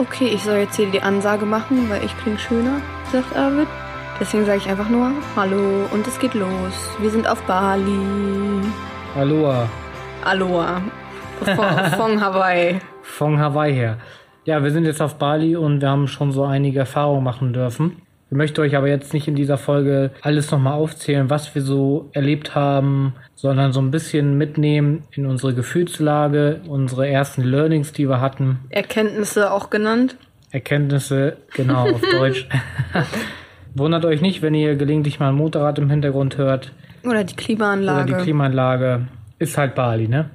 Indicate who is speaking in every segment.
Speaker 1: Okay, ich soll jetzt hier die Ansage machen, weil ich klinge schöner, sagt Arvid. Deswegen sage ich einfach nur Hallo und es geht los. Wir sind auf Bali.
Speaker 2: Aloha.
Speaker 1: Aloha. Von, von Hawaii.
Speaker 2: Von Hawaii her. Ja, wir sind jetzt auf Bali und wir haben schon so einige Erfahrungen machen dürfen. Ich möchte euch aber jetzt nicht in dieser Folge alles nochmal aufzählen, was wir so erlebt haben, sondern so ein bisschen mitnehmen in unsere Gefühlslage, unsere ersten Learnings, die wir hatten.
Speaker 1: Erkenntnisse auch genannt.
Speaker 2: Erkenntnisse, genau, auf Deutsch. Wundert euch nicht, wenn ihr gelegentlich mal ein Motorrad im Hintergrund hört.
Speaker 1: Oder die Klimaanlage.
Speaker 2: Oder die Klimaanlage. Ist halt Bali, ne?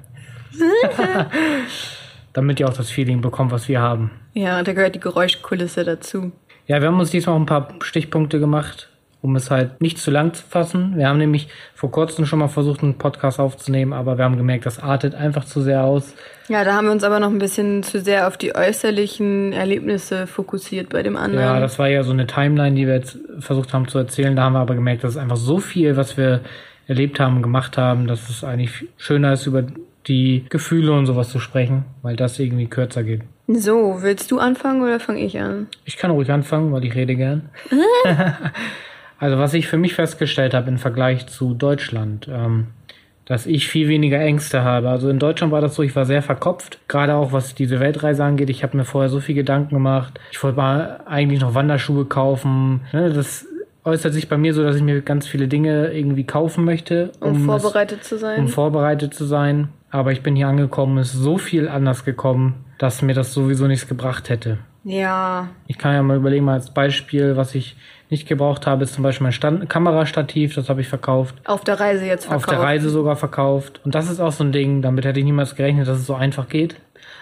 Speaker 2: Damit ihr auch das Feeling bekommt, was wir haben.
Speaker 1: ja, da gehört die Geräuschkulisse dazu.
Speaker 2: Ja, wir haben uns diesmal auch ein paar Stichpunkte gemacht, um es halt nicht zu lang zu fassen. Wir haben nämlich vor kurzem schon mal versucht, einen Podcast aufzunehmen, aber wir haben gemerkt, das artet einfach zu sehr aus.
Speaker 1: Ja, da haben wir uns aber noch ein bisschen zu sehr auf die äußerlichen Erlebnisse fokussiert bei dem anderen.
Speaker 2: Ja, das war ja so eine Timeline, die wir jetzt versucht haben zu erzählen. Da haben wir aber gemerkt, dass es einfach so viel, was wir erlebt haben, gemacht haben, dass es eigentlich schöner ist, über die Gefühle und sowas zu sprechen, weil das irgendwie kürzer geht.
Speaker 1: So, willst du anfangen oder fange ich an?
Speaker 2: Ich kann ruhig anfangen, weil ich rede gern. also was ich für mich festgestellt habe im Vergleich zu Deutschland, ähm, dass ich viel weniger Ängste habe. Also in Deutschland war das so, ich war sehr verkopft, gerade auch was diese Weltreise angeht. Ich habe mir vorher so viel Gedanken gemacht. Ich wollte mal eigentlich noch Wanderschuhe kaufen. Ne, das äußert sich bei mir so, dass ich mir ganz viele Dinge irgendwie kaufen möchte,
Speaker 1: Um,
Speaker 2: es-
Speaker 1: vorbereitet zu sein.
Speaker 2: um vorbereitet zu sein. Aber ich bin hier angekommen, es ist so viel anders gekommen, dass mir das sowieso nichts gebracht hätte.
Speaker 1: ja,
Speaker 2: Ich kann ja mal überlegen, mal als Beispiel, was ich nicht gebraucht habe, ist zum Beispiel mein Stand Kamerastativ, das habe ich verkauft.
Speaker 1: auf der Reise jetzt verkauft.
Speaker 2: Auf der Reise sogar verkauft. Und das ist auch so ein Ding, damit hätte ich niemals gerechnet, dass es so einfach geht.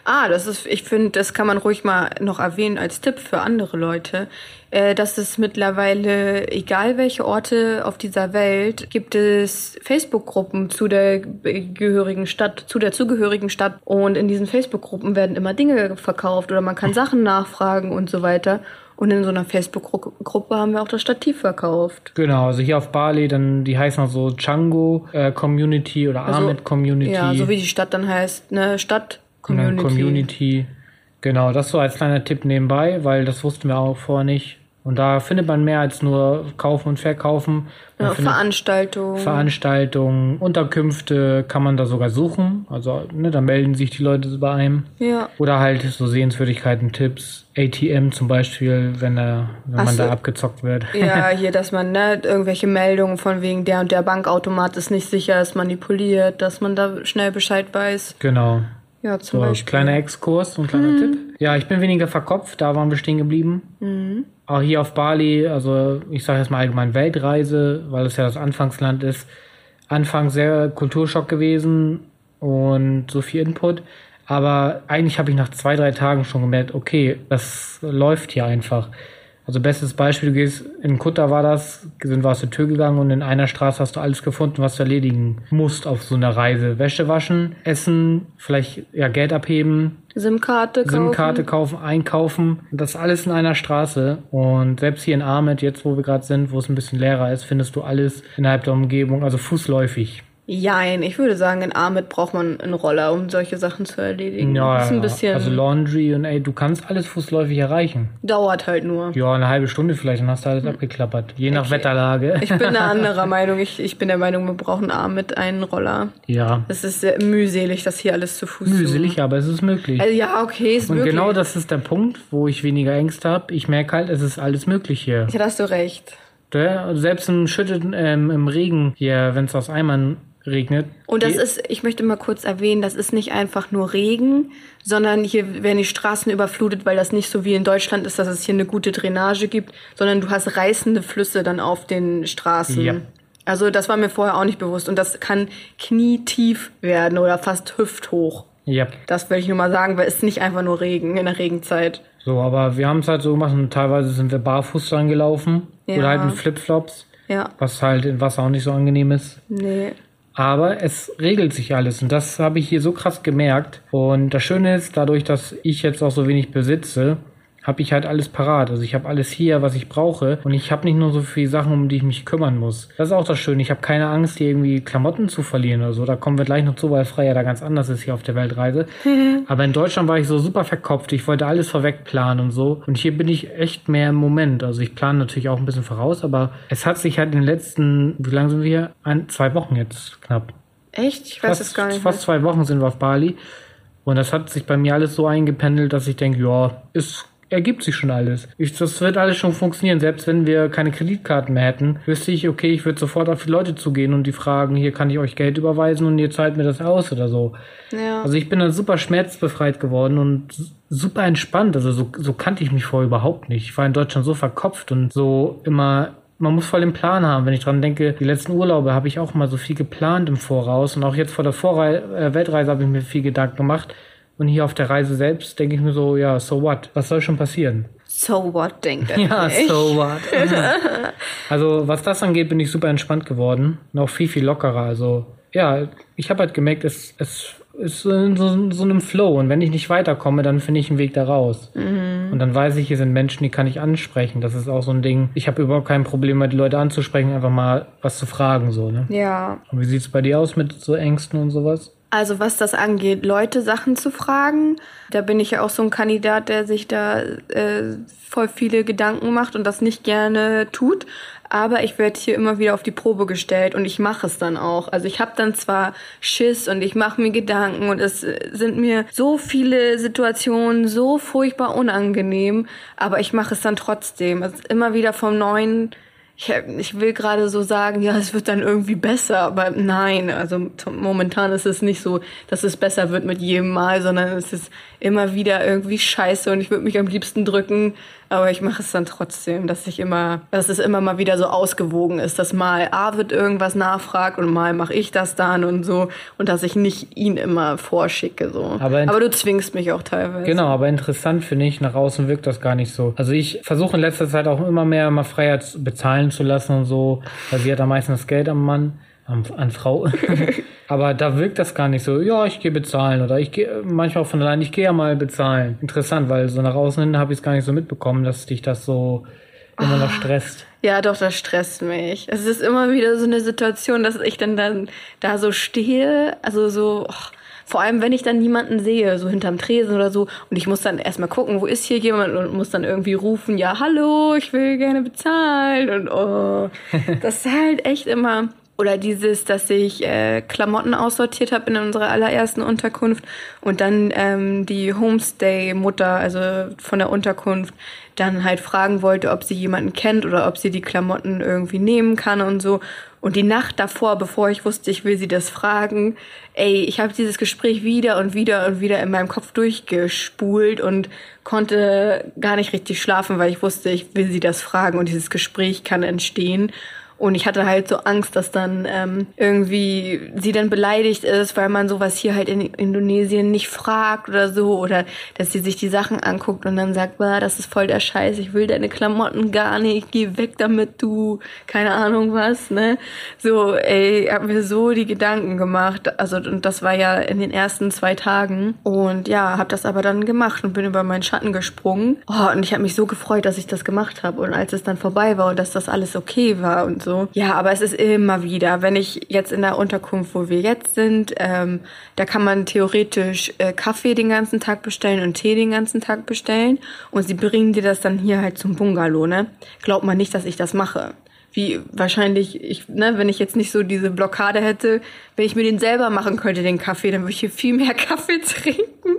Speaker 1: Ah, das ist, ich finde, das kann man ruhig mal noch erwähnen als Tipp für andere Leute, äh, dass es mittlerweile, egal welche Orte auf dieser Welt, gibt es Facebook-Gruppen zu der gehörigen Stadt, zu der zugehörigen Stadt. Und in diesen Facebook-Gruppen werden immer Dinge verkauft oder man kann Sachen nachfragen und so weiter. Und in so einer Facebook-Gruppe haben wir auch das Stativ verkauft.
Speaker 2: Genau, also hier auf Bali, dann, die heißen auch so Django äh, Community oder
Speaker 1: Also,
Speaker 2: Ahmed Community.
Speaker 1: Ja, so wie die Stadt dann heißt, ne, Stadt Community.
Speaker 2: Community. Genau, das so als kleiner Tipp nebenbei, weil das wussten wir auch vorher nicht. Und da findet man mehr als nur kaufen und verkaufen. Man
Speaker 1: Ja, Veranstaltungen.
Speaker 2: Veranstaltungen, Unterkünfte kann man da sogar suchen. Also, ne, da melden sich die Leute bei einem.
Speaker 1: ja.
Speaker 2: Oder halt so Sehenswürdigkeiten, Tipps, ATM zum Beispiel, wenn, da, wenn
Speaker 1: Ach
Speaker 2: man
Speaker 1: so.
Speaker 2: da abgezockt wird.
Speaker 1: Ja, hier, dass man ne, irgendwelche Meldungen von wegen der und der Bankautomat ist nicht sicher, ist manipuliert, dass man da schnell Bescheid weiß.
Speaker 2: Genau.
Speaker 1: Ja, zum
Speaker 2: So,
Speaker 1: Beispiel.
Speaker 2: kleiner Exkurs, so ein kleiner Tipp. Ja, ich bin weniger verkopft, da waren wir stehen geblieben. Auch hier auf Bali, also ich sage jetzt mal allgemein Weltreise, weil es ja das Anfangsland ist. Anfangs sehr Kulturschock gewesen und so viel Input. Aber eigentlich habe ich nach zwei, drei Tagen schon gemerkt, okay, das läuft hier einfach. Also bestes Beispiel, du gehst in Kutter war das, sind wir aus der Tür gegangen und in einer Straße hast du alles gefunden, was du erledigen musst auf so einer Reise. Wäsche waschen, essen, vielleicht ja Geld abheben,
Speaker 1: SIM-Karte kaufen.
Speaker 2: SIM-Karte kaufen, einkaufen. Das alles in einer Straße. Und selbst hier in Ahmed, jetzt wo wir gerade sind, wo es ein bisschen leerer ist, findest du alles innerhalb der Umgebung, also fußläufig.
Speaker 1: Jein, ich würde sagen, in Ahmed braucht man einen Roller, um solche Sachen zu erledigen.
Speaker 2: Ja,
Speaker 1: ist ein
Speaker 2: ja.
Speaker 1: bisschen,
Speaker 2: also Laundry und ey, du kannst alles fußläufig erreichen.
Speaker 1: dauert halt nur.
Speaker 2: Ja, eine halbe Stunde vielleicht, dann hast du alles abgeklappert. Je nach Wetterlage.
Speaker 1: Ich bin eine anderer Meinung. Ich, ich bin der Meinung, wir brauchen Ahmed einen Roller.
Speaker 2: ja,
Speaker 1: Es ist sehr mühselig, das hier alles zu Fuß zu
Speaker 2: mühselig, aber es ist möglich.
Speaker 1: Also, ja, okay, ist
Speaker 2: Und
Speaker 1: möglich.
Speaker 2: genau das ist der Punkt, wo ich weniger Ängste habe. Ich merke halt, es ist alles möglich hier.
Speaker 1: Ja, da hast du recht.
Speaker 2: Ja, Selbst im Schütten, ähm, im Regen hier, wenn es aus Eimern regnet.
Speaker 1: Und das ist, ich möchte mal kurz erwähnen, das ist nicht einfach nur Regen, sondern hier werden die Straßen überflutet, weil das nicht so wie in Deutschland ist, dass es hier eine gute Drainage gibt, sondern du hast reißende Flüsse dann auf den Straßen.
Speaker 2: Ja.
Speaker 1: Also das war mir vorher auch nicht bewusst und das kann knietief werden oder fast hüfthoch.
Speaker 2: Ja.
Speaker 1: Das will ich nur mal sagen, weil es ist nicht einfach nur Regen in der Regenzeit.
Speaker 2: So, aber wir haben es halt so gemacht und teilweise sind wir barfuß dran gelaufen.
Speaker 1: Ja.
Speaker 2: Oder halt mit Flipflops,
Speaker 1: Ja,
Speaker 2: was halt in Wasser auch nicht so angenehm ist.
Speaker 1: nee.
Speaker 2: Aber es regelt sich alles und das habe ich hier so krass gemerkt. Und das Schöne ist, dadurch, dass ich jetzt auch so wenig besitze, habe ich halt alles parat. Also ich habe alles hier, was ich brauche. Und ich habe nicht nur so viele Sachen, um die ich mich kümmern muss. Das ist auch das Schöne. Ich habe keine Angst, hier irgendwie Klamotten zu verlieren oder so. Da kommen wir gleich noch zu, weil Freier da ganz anders ist hier auf der Weltreise. Aber in Deutschland war ich so super verkopft. Ich wollte alles vorweg planen und so. Und hier bin ich echt mehr im Moment. Also ich plane natürlich auch ein bisschen voraus, aber es hat sich halt in den letzten, wie lange sind wir hier? Ein, zwei Wochen jetzt knapp.
Speaker 1: Echt? Ich weiß
Speaker 2: fast,
Speaker 1: es gar nicht.
Speaker 2: Fast zwei Wochen sind wir auf Bali. Und das hat sich bei mir alles so eingependelt, dass ich denke, ja, ist ergibt sich schon alles. Ich, das wird alles schon funktionieren. Selbst wenn wir keine Kreditkarten mehr hätten, wüsste ich, okay, ich würde sofort auf die Leute zugehen und die fragen, hier kann ich euch Geld überweisen und ihr zahlt mir das aus oder so.
Speaker 1: Ja.
Speaker 2: Also ich bin dann super schmerzbefreit geworden und super entspannt. Also so, so kannte ich mich vorher überhaupt nicht. Ich war in Deutschland so verkopft und so immer man muss voll den Plan haben. Wenn ich dran denke, die letzten Urlaube habe ich auch mal so viel geplant im Voraus und auch jetzt vor der Vorrei äh, Weltreise habe ich mir viel Gedanken gemacht. Und hier auf der Reise selbst denke ich mir so, ja, so what? Was soll schon passieren?
Speaker 1: So what, denkt er.
Speaker 2: Ja,
Speaker 1: sich.
Speaker 2: so what? also, was das angeht, bin ich super entspannt geworden. Noch viel, viel lockerer. Also, ja, ich habe halt gemerkt, es, es ist in so, so einem Flow. Und wenn ich nicht weiterkomme, dann finde ich einen Weg da raus. Und dann weiß ich, hier sind Menschen, die kann ich ansprechen. Das ist auch so ein Ding. Ich habe überhaupt kein Problem, mal die Leute anzusprechen, einfach mal was zu fragen, so, ne?
Speaker 1: Ja.
Speaker 2: Und wie sieht's bei dir aus mit so Ängsten und sowas?
Speaker 1: Also was das angeht, Leute Sachen zu fragen, da bin ich ja auch so ein Kandidat, der sich da äh, voll viele Gedanken macht und das nicht gerne tut. Aber ich werde hier immer wieder auf die Probe gestellt und ich mache es dann auch. Also ich habe dann zwar Schiss und ich mache mir Gedanken und es sind mir so viele Situationen so furchtbar unangenehm, aber ich mache es dann trotzdem. Ist immer wieder vom Neuen ich, ich will gerade so sagen, ja, es wird dann irgendwie besser, aber nein, also momentan ist es nicht so, dass es besser wird mit jedem Mal, sondern es ist immer wieder irgendwie scheiße und ich würde mich am liebsten drücken, aber ich mache es dann trotzdem, dass ich immer, dass es immer mal wieder so ausgewogen ist, dass mal A wird irgendwas nachfragt und mal mache ich das dann und so und dass ich nicht ihn immer vorschicke so.
Speaker 2: Aber,
Speaker 1: aber du zwingst mich auch teilweise.
Speaker 2: Genau, aber interessant finde ich, nach außen wirkt das gar nicht so. Also ich versuche in letzter Zeit auch immer mehr mal Freiheit bezahlen zu lassen und so, weil sie hat am meisten das Geld am Mann an, an Frau. Aber da wirkt das gar nicht so, ja, ich gehe bezahlen oder ich gehe manchmal auch von allein, ich gehe ja mal bezahlen. Interessant, weil so nach außen hin habe ich es gar nicht so mitbekommen, dass dich das so immer noch stresst.
Speaker 1: Ja, doch, das stresst mich. Es ist immer wieder so eine Situation, dass ich dann, dann da so stehe, also so, oh, vor allem, wenn ich dann niemanden sehe, so hinterm Tresen oder so, und ich muss dann erstmal gucken, wo ist hier jemand und muss dann irgendwie rufen, ja, hallo, ich will gerne bezahlen und oh, das ist halt echt immer oder dieses, dass ich äh, Klamotten aussortiert habe in unserer allerersten Unterkunft und dann ähm, die Homestay-Mutter, also von der Unterkunft, dann halt fragen wollte, ob sie jemanden kennt oder ob sie die Klamotten irgendwie nehmen kann und so. Und die Nacht davor, bevor ich wusste, ich will sie das fragen, ey, ich habe dieses Gespräch wieder und wieder und wieder in meinem Kopf durchgespult und konnte gar nicht richtig schlafen, weil ich wusste, ich will sie das fragen und dieses Gespräch kann entstehen. Und ich hatte halt so Angst, dass dann ähm, irgendwie sie dann beleidigt ist, weil man sowas hier halt in Indonesien nicht fragt oder so. Oder dass sie sich die Sachen anguckt und dann sagt, bah, das ist voll der Scheiß, ich will deine Klamotten gar nicht, geh weg damit, du, keine Ahnung was, ne? So, ey, hab mir so die Gedanken gemacht. Also, und das war ja in den ersten zwei Tagen. Und ja, hab das aber dann gemacht und bin über meinen Schatten gesprungen. Oh, und ich habe mich so gefreut, dass ich das gemacht habe. Und als es dann vorbei war und dass das alles okay war und so, so. Ja, aber es ist immer wieder, wenn ich jetzt in der Unterkunft, wo wir jetzt sind, ähm, da kann man theoretisch äh, Kaffee den ganzen Tag bestellen und Tee den ganzen Tag bestellen und sie bringen dir das dann hier halt zum Bungalow, ne? Glaubt man nicht, dass ich das mache wie wahrscheinlich, ich, ne, wenn ich jetzt nicht so diese Blockade hätte, wenn ich mir den selber machen könnte, den Kaffee, dann würde ich hier viel mehr Kaffee trinken,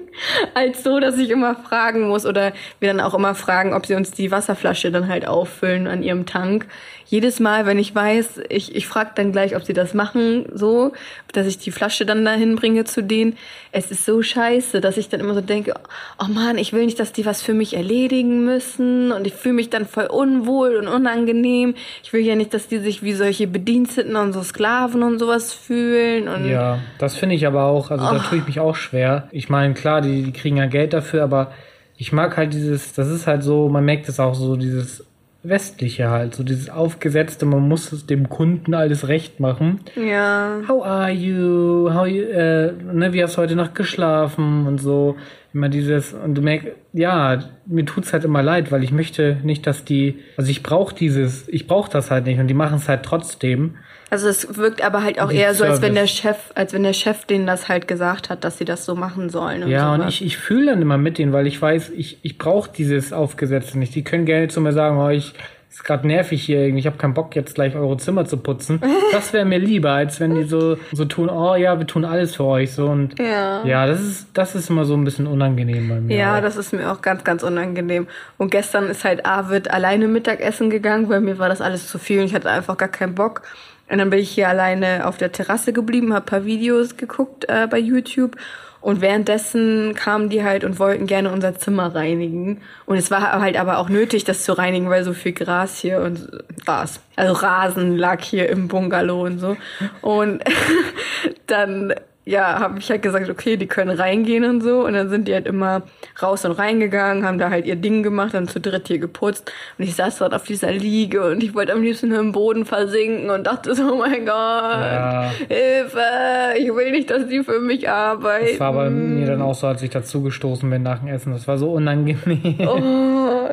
Speaker 1: als so, dass ich immer fragen muss oder wir dann auch immer fragen, ob sie uns die Wasserflasche dann halt auffüllen an ihrem Tank. Jedes Mal, wenn ich weiß, ich, ich frage dann gleich, ob sie das machen, so, dass ich die Flasche dann dahin bringe zu denen. Es ist so scheiße, dass ich dann immer so denke, oh man, ich will nicht, dass die was für mich erledigen müssen und ich fühle mich dann voll unwohl und unangenehm. Ich will ja nicht, dass die sich wie solche Bediensteten und so Sklaven und sowas fühlen. Und
Speaker 2: ja, das finde ich aber auch, also oh. da tue ich mich auch schwer. Ich meine, klar, die, die kriegen ja Geld dafür, aber ich mag halt dieses, das ist halt so, man merkt es auch so, dieses westliche halt, so dieses aufgesetzte, man muss es dem Kunden alles recht machen.
Speaker 1: Ja.
Speaker 2: How are you? How you, äh, ne, wie hast du heute Nacht geschlafen und so. Immer dieses, und du merkst, ja, mir tut's halt immer leid, weil ich möchte nicht, dass die, also ich brauche dieses, ich brauche das halt nicht und die machen es halt trotzdem.
Speaker 1: Also es wirkt aber halt auch
Speaker 2: Die
Speaker 1: eher so, als wenn der. Chef, als wenn der Chef denen das halt gesagt hat, dass sie das so machen sollen. Und
Speaker 2: Ja, und
Speaker 1: sowas.
Speaker 2: ich, ich fühle dann immer mit denen, weil ich weiß, ich, ich brauche dieses Aufgesetzte nicht. Die können gerne zu mir sagen, oh, ich ist gerade nervig hier irgendwie, ich habe keinen Bock jetzt gleich eure Zimmer zu putzen. Das wäre mir lieber, als wenn die so so tun, oh ja, wir tun alles für euch so und
Speaker 1: Ja.
Speaker 2: ja, das ist das ist immer so ein bisschen unangenehm bei mir.
Speaker 1: Ja,
Speaker 2: auch.
Speaker 1: das ist mir auch ganz, ganz unangenehm. Und gestern ist halt Arvid alleine Mittagessen gegangen, weil mir war das alles zu viel und ich hatte einfach gar keinen Bock. Und dann bin ich hier alleine auf der Terrasse geblieben, habe paar Videos geguckt äh, bei YouTube. Und währenddessen kamen die halt und wollten gerne unser Zimmer reinigen. Und es war halt aber auch nötig, das zu reinigen, weil so viel Gras hier und Gras, also Rasen lag hier im Bungalow und so. Und dann ja, habe ich halt gesagt, okay, die können reingehen und so. Und dann sind die halt immer raus und reingegangen, haben da halt ihr Ding gemacht, dann zu dritt hier geputzt. Und ich saß dort auf dieser Liege und ich wollte am liebsten nur im Boden versinken und dachte so, oh mein Gott,
Speaker 2: Ja.
Speaker 1: Hilfe, ich will nicht, dass die für mich arbeiten.
Speaker 2: Das war bei mir dann auch so, als ich dazugestoßen bin nach dem Essen. Das war so unangenehm.
Speaker 1: Oh,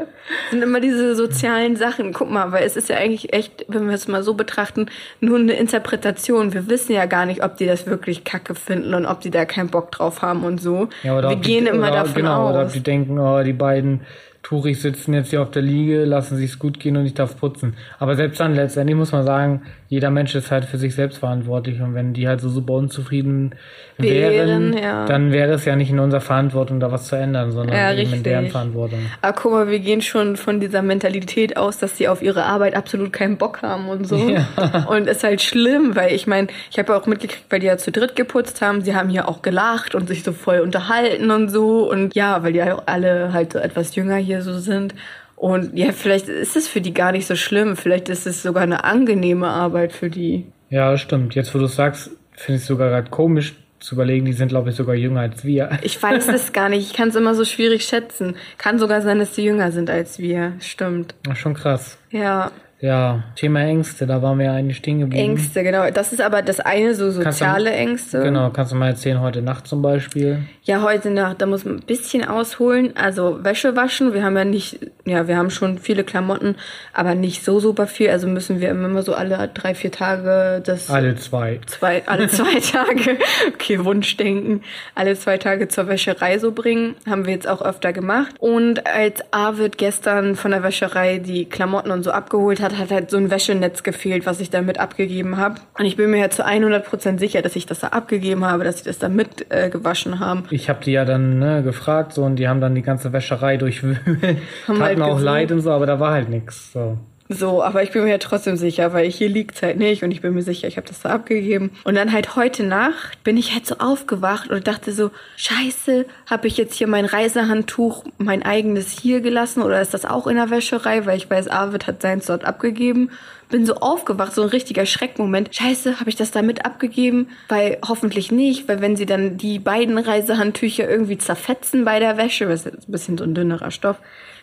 Speaker 1: sind immer diese sozialen Sachen. Guck mal, weil es ist ja eigentlich echt, wenn wir es mal so betrachten, nur eine Interpretation. Wir wissen ja gar nicht, ob die das wirklich kacke finden und ob die da keinen Bock drauf haben und so.
Speaker 2: Ja, oder
Speaker 1: wir gehen
Speaker 2: die,
Speaker 1: immer
Speaker 2: oder,
Speaker 1: davon
Speaker 2: genau, Oder ob
Speaker 1: aus.
Speaker 2: die denken, oh, die beiden Touris sitzen jetzt hier auf der Liege, lassen sich's gut gehen und ich darf putzen. Aber selbst dann letztendlich muss man sagen, jeder Mensch ist halt für sich selbst verantwortlich und wenn die halt so super unzufrieden wären,
Speaker 1: Wären, ja.
Speaker 2: dann wäre es ja nicht in unserer Verantwortung, da was zu ändern, sondern
Speaker 1: Ja,
Speaker 2: eben in
Speaker 1: richtig.
Speaker 2: deren Verantwortung.
Speaker 1: Aber guck mal, wir gehen schon von dieser Mentalität aus, dass sie auf ihre Arbeit absolut keinen Bock haben und so.
Speaker 2: Ja.
Speaker 1: Und ist halt schlimm, weil ich meine, ich habe ja auch mitgekriegt, weil die ja zu dritt geputzt haben. Sie haben hier auch gelacht und sich so voll unterhalten und so. Und ja, weil die ja auch alle halt so etwas jünger hier so sind. Und ja, vielleicht ist es für die gar nicht so schlimm. Vielleicht ist es sogar eine angenehme Arbeit für die.
Speaker 2: Ja, stimmt. Jetzt, wo du sagst, finde ich es sogar gerade komisch zu überlegen, die sind, glaube ich, sogar jünger als wir.
Speaker 1: Ich weiß es gar nicht. Ich kann es immer so schwierig schätzen. Kann sogar sein, dass sie jünger sind als wir. Stimmt.
Speaker 2: Ach, Schon krass.
Speaker 1: Ja.
Speaker 2: Ja, Thema Ängste, da waren wir ja eigentlich stehen geblieben.
Speaker 1: Ängste, genau. Das ist aber das eine, so
Speaker 2: Kannst du-
Speaker 1: soziale Ängste.
Speaker 2: Genau, kannst du mal erzählen, heute Nacht zum Beispiel.
Speaker 1: Ja, heute Nacht, da muss man ein bisschen ausholen. Also Wäsche waschen, wir haben ja nicht, ja, wir haben schon viele Klamotten, aber nicht so super viel. Also müssen wir immer so alle drei, vier Tage das
Speaker 2: Alle zwei.
Speaker 1: zwei, alle zwei Tage, okay, Wunschdenken, alle zwei Tage zur Wäscherei so bringen. Haben wir jetzt auch öfter gemacht. Und als Arvid gestern von der Wäscherei die Klamotten und so abgeholt hat, hat halt so ein Wäschenetz gefehlt, was ich damit abgegeben habe. Und ich bin mir ja zu 100% sicher, dass ich das da abgegeben habe, dass sie das da mit äh, gewaschen haben.
Speaker 2: Ich habe die ja dann ne, gefragt so und die haben dann die ganze Wäscherei durchwühlt.
Speaker 1: Haben
Speaker 2: Hatten
Speaker 1: halt
Speaker 2: auch. Leid und so, aber da war halt nichts. So.
Speaker 1: So, aber ich bin mir ja trotzdem sicher, weil hier liegt's halt nicht und ich bin mir sicher, ich habe das da abgegeben. Und dann halt heute Nacht bin ich halt so aufgewacht und dachte so, scheiße, habe ich jetzt hier mein Reisehandtuch, mein eigenes hier gelassen oder ist das auch in der Wäscherei, weil ich weiß, Arvid hat seins dort abgegeben. Bin so aufgewacht, so ein richtiger Schreckmoment. Scheiße, habe ich das da mit abgegeben? Weil hoffentlich nicht, weil wenn sie dann die beiden Reisehandtücher irgendwie zerfetzen bei der Wäsche, was ist ein bisschen so ein dünnerer Stoff,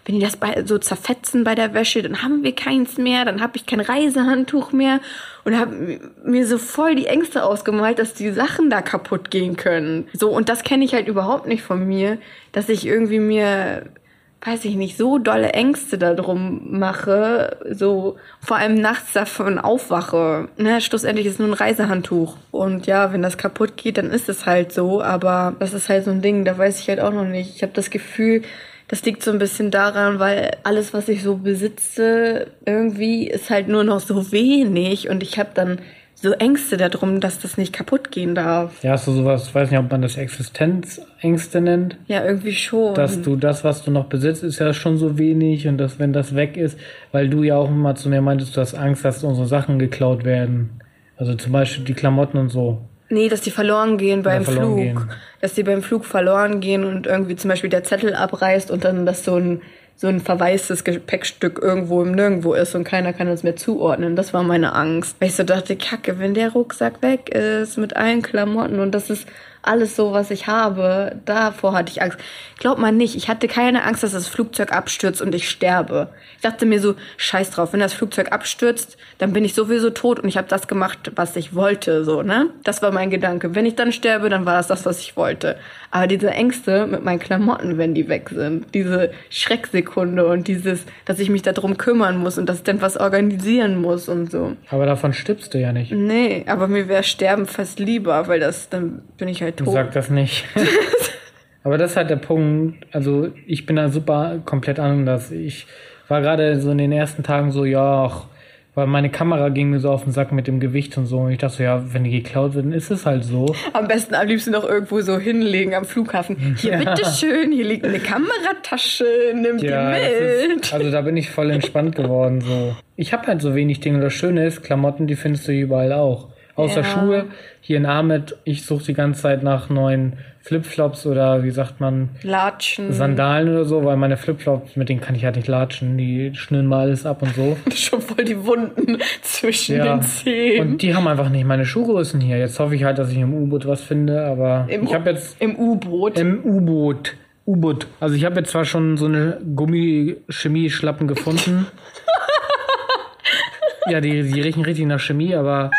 Speaker 1: wenn die das bei, so zerfetzen bei der Wäsche, dann haben wir keins mehr, dann habe ich kein Reisehandtuch mehr und habe mir so voll die Ängste ausgemalt, dass die Sachen da kaputt gehen können. So und das kenne ich halt überhaupt nicht von mir, dass ich irgendwie mir weiß ich nicht, so dolle Ängste darum mache, so vor allem nachts davon aufwache. Ne, schlussendlich ist es nur ein Reisehandtuch. Und ja, wenn das kaputt geht, dann ist es halt so. Aber das ist halt so ein Ding, da weiß ich halt auch noch nicht. Ich habe das Gefühl, das liegt so ein bisschen daran, weil alles, was ich so besitze, irgendwie ist halt nur noch so wenig. Und ich habe dann so Ängste darum, dass das nicht kaputt gehen darf.
Speaker 2: Ja, hast du sowas, ich weiß nicht, ob man das Existenzängste nennt.
Speaker 1: Ja, irgendwie schon.
Speaker 2: Dass du das, was du noch besitzt, ist ja schon so wenig und dass, wenn das weg ist, weil du ja auch immer zu mir meintest, du hast Angst, dass unsere Sachen geklaut werden. Also zum Beispiel die Klamotten und so.
Speaker 1: Nee, dass die verloren gehen beim
Speaker 2: verloren
Speaker 1: Flug.
Speaker 2: gehen.
Speaker 1: Dass die beim Flug verloren gehen und irgendwie zum Beispiel der Zettel abreißt und dann das so ein, so ein verwaistes Gepäckstück irgendwo im Nirgendwo ist und keiner kann es mehr zuordnen. Das war meine Angst. Weil ich so dachte, kacke, wenn der Rucksack weg ist mit allen Klamotten und das ist alles so, was ich habe, davor hatte ich Angst. Glaubt man nicht, ich hatte keine Angst, dass das Flugzeug abstürzt und ich sterbe. Ich dachte mir so, scheiß drauf, wenn das Flugzeug abstürzt, dann bin ich sowieso tot und ich habe das gemacht, was ich wollte, so, ne? Das war mein Gedanke. Wenn ich dann sterbe, dann war das das, was ich wollte. Aber diese Ängste mit meinen Klamotten, wenn die weg sind, diese Schrecksekunde und dieses, dass ich mich darum kümmern muss und dass ich dann was organisieren muss und so.
Speaker 2: Aber davon stirbst du ja nicht.
Speaker 1: Nee, aber mir wäre Sterben fast lieber, weil das, dann bin ich halt tot.
Speaker 2: Sag das nicht. aber das ist halt der Punkt. Also ich bin da super komplett anders. Ich war gerade so in den ersten Tagen so, ja, ach, weil meine Kamera ging mir so auf den Sack mit dem Gewicht und so. Und ich dachte so, ja, wenn die geklaut wird, dann ist es halt so.
Speaker 1: Am besten am liebsten noch irgendwo so hinlegen am Flughafen. Hier, ja. bitteschön, hier liegt eine Kameratasche, nimm ja, die mit.
Speaker 2: Ist, also da bin ich voll entspannt geworden. So. Ich habe halt so wenig Dinge. Das Schöne ist, Klamotten, die findest du überall auch. Außer ja. Schuhe. Hier in Ahmed, ich suche die ganze Zeit nach neuen Flipflops oder wie sagt man?
Speaker 1: Latschen.
Speaker 2: Sandalen oder so, weil meine Flipflops, mit denen kann ich halt nicht latschen. Die schnüren mal alles ab und so.
Speaker 1: Schon voll die Wunden zwischen ja. den Zehen.
Speaker 2: Und die haben einfach nicht meine Schuhgrößen hier. Jetzt hoffe ich halt, dass ich im U-Boot was finde, aber
Speaker 1: Im
Speaker 2: ich habe jetzt.
Speaker 1: Im U-Boot.
Speaker 2: Im U-Boot. U-Boot. Also ich habe jetzt zwar schon so eine Gummichemie-Schlappen gefunden. ja, die, die riechen richtig nach Chemie, aber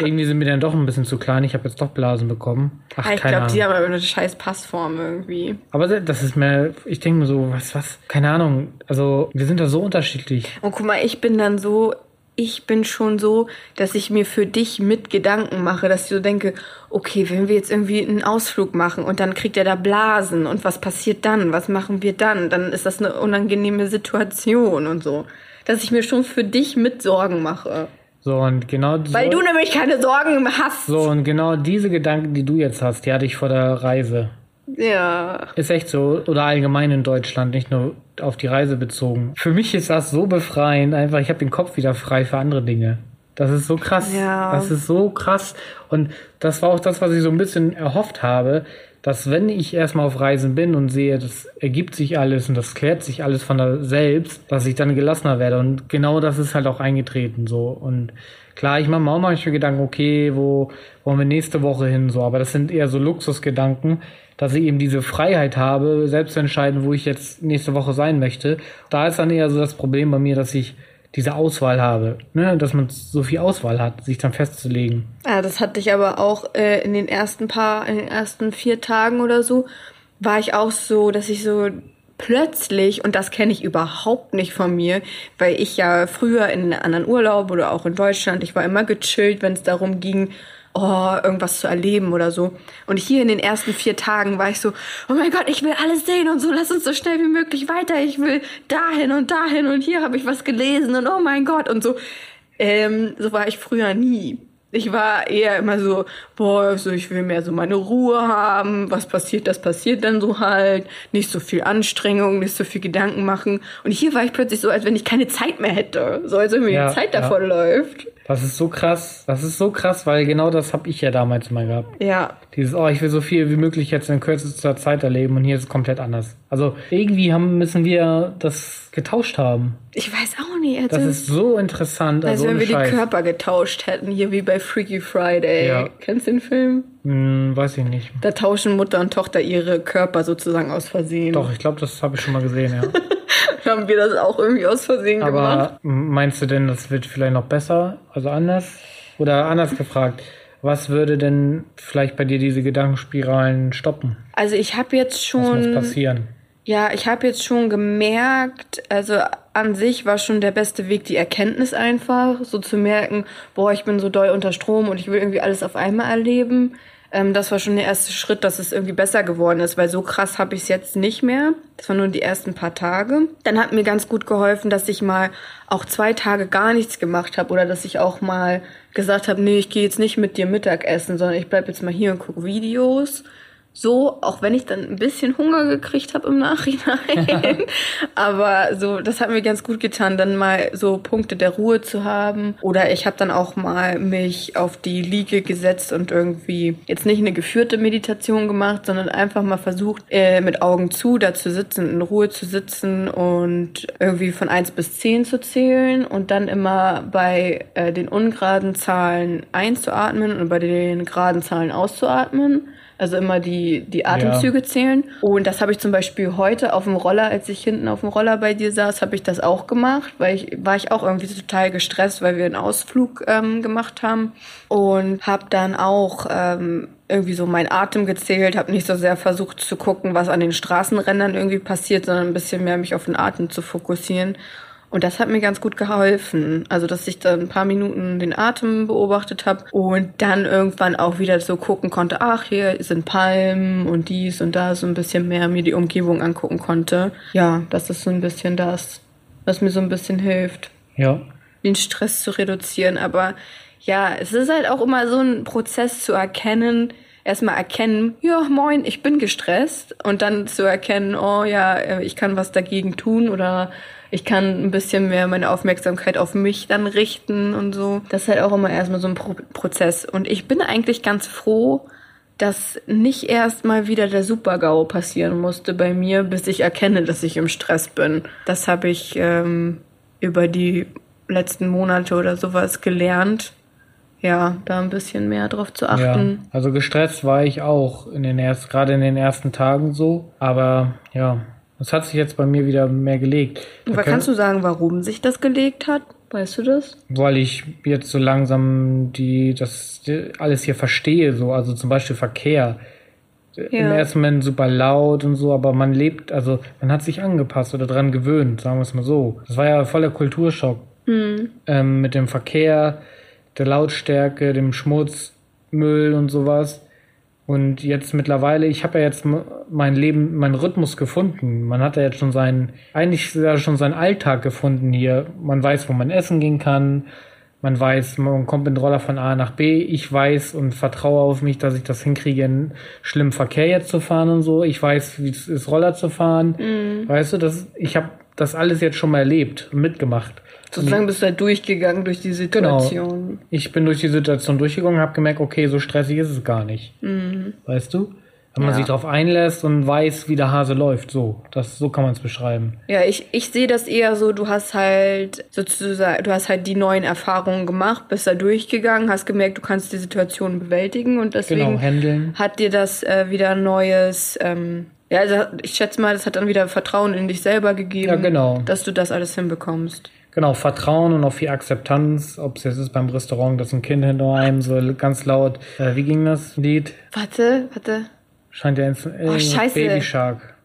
Speaker 2: irgendwie sind mir dann doch ein bisschen zu klein. Ich habe jetzt doch Blasen bekommen.
Speaker 1: Ach, ich glaube, die haben aber eine scheiß Passform irgendwie.
Speaker 2: Aber das ist mir, ich denke mir so, was, was, keine Ahnung. Also, wir sind da so unterschiedlich.
Speaker 1: Und guck mal, ich bin dann so, ich bin schon so, dass ich mir für dich mit Gedanken mache, dass ich so denke, okay, wenn wir jetzt irgendwie einen Ausflug machen und dann kriegt er da Blasen und was passiert dann? Was machen wir dann? Dann ist das eine unangenehme Situation und so. Dass ich mir schon für dich mit Sorgen mache.
Speaker 2: So, und genau.
Speaker 1: Weil so, du nämlich keine Sorgen hast.
Speaker 2: So, und genau diese Gedanken, die du jetzt hast, die hatte ich vor der Reise.
Speaker 1: Ja.
Speaker 2: Ist echt so. Oder allgemein in Deutschland, nicht nur auf die Reise bezogen. Für mich ist das so befreiend. Einfach, ich habe den Kopf wieder frei für andere Dinge. Das ist so krass.
Speaker 1: Ja.
Speaker 2: Das ist so krass. Und das war auch das, was ich so ein bisschen erhofft habe, dass wenn ich erstmal auf Reisen bin und sehe, das ergibt sich alles und das klärt sich alles von da selbst, dass ich dann gelassener werde. Und genau das ist halt auch eingetreten so. Und klar, ich mache mir auch manchmal Gedanken, okay, wo wollen wir nächste Woche hin so, aber das sind eher so Luxusgedanken, dass ich eben diese Freiheit habe, selbst zu entscheiden, wo ich jetzt nächste Woche sein möchte. Da ist dann eher so das Problem bei mir, dass ich diese Auswahl habe, ne? dass man so viel Auswahl hat, sich dann festzulegen.
Speaker 1: Ja, das hatte ich aber auch äh, in den ersten paar, in den ersten vier Tagen oder so, war ich auch so, dass ich so plötzlich, und das kenne ich überhaupt nicht von mir, weil ich ja früher in einem anderen Urlaub oder auch in Deutschland, ich war immer gechillt, wenn es darum ging, oh, irgendwas zu erleben oder so. Und hier in den ersten vier Tagen war ich so, oh mein Gott, ich will alles sehen und so, lass uns so schnell wie möglich weiter. Ich will dahin und dahin und hier habe ich was gelesen und oh mein Gott und so. Ähm, so war ich früher nie. Ich war eher immer so, boah, also ich will mehr so meine Ruhe haben. Was passiert, das passiert dann so halt. Nicht so viel Anstrengung, nicht so viel Gedanken machen. Und hier war ich plötzlich so, als wenn ich keine Zeit mehr hätte. So als wenn mir ja, die Zeit davon ja. läuft.
Speaker 2: Das ist so krass. Das ist so krass, weil genau das habe ich ja damals immer gehabt.
Speaker 1: Ja.
Speaker 2: Dieses, oh, ich will so viel wie möglich jetzt in kürzester Zeit erleben und hier ist es komplett anders. Also irgendwie haben, müssen wir das getauscht haben.
Speaker 1: Ich weiß auch nicht.
Speaker 2: Also, das ist so interessant.
Speaker 1: Also, als wenn wir Scheiß. die Körper getauscht hätten, hier wie bei Freaky Friday. Ja. Kennst du den Film?
Speaker 2: Hm, weiß ich nicht.
Speaker 1: Da tauschen Mutter und Tochter ihre Körper sozusagen aus Versehen.
Speaker 2: Doch, ich glaube, das habe ich schon mal gesehen, ja.
Speaker 1: haben wir das auch irgendwie aus Versehen
Speaker 2: Aber
Speaker 1: gemacht.
Speaker 2: Aber meinst du denn, das wird vielleicht noch besser? Also anders? Oder anders gefragt, was würde denn vielleicht bei dir diese Gedankenspiralen stoppen?
Speaker 1: Also ich habe jetzt schon. Was
Speaker 2: muss passieren?
Speaker 1: Ja, ich habe jetzt schon gemerkt, also an sich war schon der beste Weg die Erkenntnis einfach, so zu merken, boah, ich bin so doll unter Strom und ich will irgendwie alles auf einmal erleben. Ähm, das war schon der erste Schritt, dass es irgendwie besser geworden ist, weil so krass habe ich es jetzt nicht mehr. Das waren nur die ersten paar Tage. Dann hat mir ganz gut geholfen, dass ich mal auch zwei Tage gar nichts gemacht habe oder dass ich auch mal gesagt habe, nee, ich gehe jetzt nicht mit dir Mittagessen, sondern ich bleib jetzt mal hier und gucke Videos so, auch wenn ich dann ein bisschen Hunger gekriegt habe im Nachhinein. Aber so, das hat mir ganz gut getan, dann mal so Punkte der Ruhe zu haben. Oder ich habe dann auch mal mich auf die Liege gesetzt und irgendwie jetzt nicht eine geführte Meditation gemacht, sondern einfach mal versucht, äh, mit Augen zu da zu sitzen, in Ruhe zu sitzen und irgendwie von eins bis zehn zu zählen und dann immer bei äh, den ungeraden Zahlen einzuatmen und bei den geraden Zahlen auszuatmen Also immer die, die Atemzüge ja. zählen. Und das habe ich zum Beispiel heute auf dem Roller, als ich hinten auf dem Roller bei dir saß, habe ich das auch gemacht, weil ich war ich auch irgendwie total gestresst, weil wir einen Ausflug ähm, gemacht haben und habe dann auch ähm, irgendwie so meinen Atem gezählt, habe nicht so sehr versucht zu gucken, was an den Straßenrändern irgendwie passiert, sondern ein bisschen mehr mich auf den Atem zu fokussieren. Und das hat mir ganz gut geholfen. Also, dass ich dann ein paar Minuten den Atem beobachtet habe und dann irgendwann auch wieder so gucken konnte, ach, hier sind Palmen und dies und da so ein bisschen mehr mir die Umgebung angucken konnte. Ja, das ist so ein bisschen das, was mir so ein bisschen hilft.
Speaker 2: Ja.
Speaker 1: Den Stress zu reduzieren. Aber ja, es ist halt auch immer so ein Prozess zu erkennen, erstmal erkennen, ja, moin, ich bin gestresst und dann zu erkennen, oh ja, äh, ich kann was dagegen tun oder ich kann ein bisschen mehr meine Aufmerksamkeit auf mich dann richten und so. Das ist halt auch immer erstmal so ein Pro Prozess. Und ich bin eigentlich ganz froh, dass nicht erst mal wieder der Super-GAU passieren musste bei mir, bis ich erkenne, dass ich im Stress bin. Das habe ich ähm, über die letzten Monate oder sowas gelernt. Ja, da ein bisschen mehr drauf zu achten.
Speaker 2: Ja, also gestresst war ich auch in den erst, gerade in den ersten Tagen so. Aber ja, das hat sich jetzt bei mir wieder mehr gelegt.
Speaker 1: Aber kannst du sagen, warum sich das gelegt hat? Weißt du das?
Speaker 2: Weil ich jetzt so langsam die, das alles hier verstehe, so, also zum Beispiel Verkehr. Ja. Im ersten Moment super laut und so, aber man lebt, also man hat sich angepasst oder dran gewöhnt, sagen wir es mal so. Das war ja voller Kulturschock. Mhm. Ähm, mit dem Verkehr, der Lautstärke, dem Schmutz, Müll und sowas. Und jetzt mittlerweile, ich habe ja jetzt mein Leben, meinen Rhythmus gefunden. Man hat ja jetzt schon seinen, eigentlich ja schon seinen Alltag gefunden hier. Man weiß, wo man essen gehen kann. Man weiß, man kommt mit dem Roller von A nach B. Ich weiß und vertraue auf mich, dass ich das hinkriege, in schlimmen Verkehr jetzt zu fahren und so. Ich weiß, wie es ist, Roller zu fahren. Mhm. Weißt du, das, ich habe das alles jetzt schon mal erlebt und mitgemacht.
Speaker 1: Sozusagen bist du halt durchgegangen durch die genau. Situation. Genau.
Speaker 2: Ich bin durch die Situation durchgegangen und habe gemerkt, okay, so stressig ist es gar nicht. Mhm. Weißt du? Wenn man ja. sich darauf einlässt und weiß, wie der Hase läuft, so. Das, so kann man es beschreiben.
Speaker 1: Ja, ich, ich sehe das eher so, du hast halt sozusagen, du hast halt die neuen Erfahrungen gemacht, bist da durchgegangen, hast gemerkt, du kannst die Situation bewältigen und deswegen
Speaker 2: genau,
Speaker 1: hat dir das äh, wieder neues, ähm, ja, also ich schätze mal, das hat dann wieder Vertrauen in dich selber gegeben,
Speaker 2: ja, genau.
Speaker 1: dass du das alles hinbekommst.
Speaker 2: Genau, Vertrauen und auch viel Akzeptanz. Ob es jetzt ist beim Restaurant, dass ein Kind hinter einem so ganz laut. Äh, wie ging das Lied?
Speaker 1: Warte, warte.
Speaker 2: Scheint ja ins äh, oh. Baby Shark.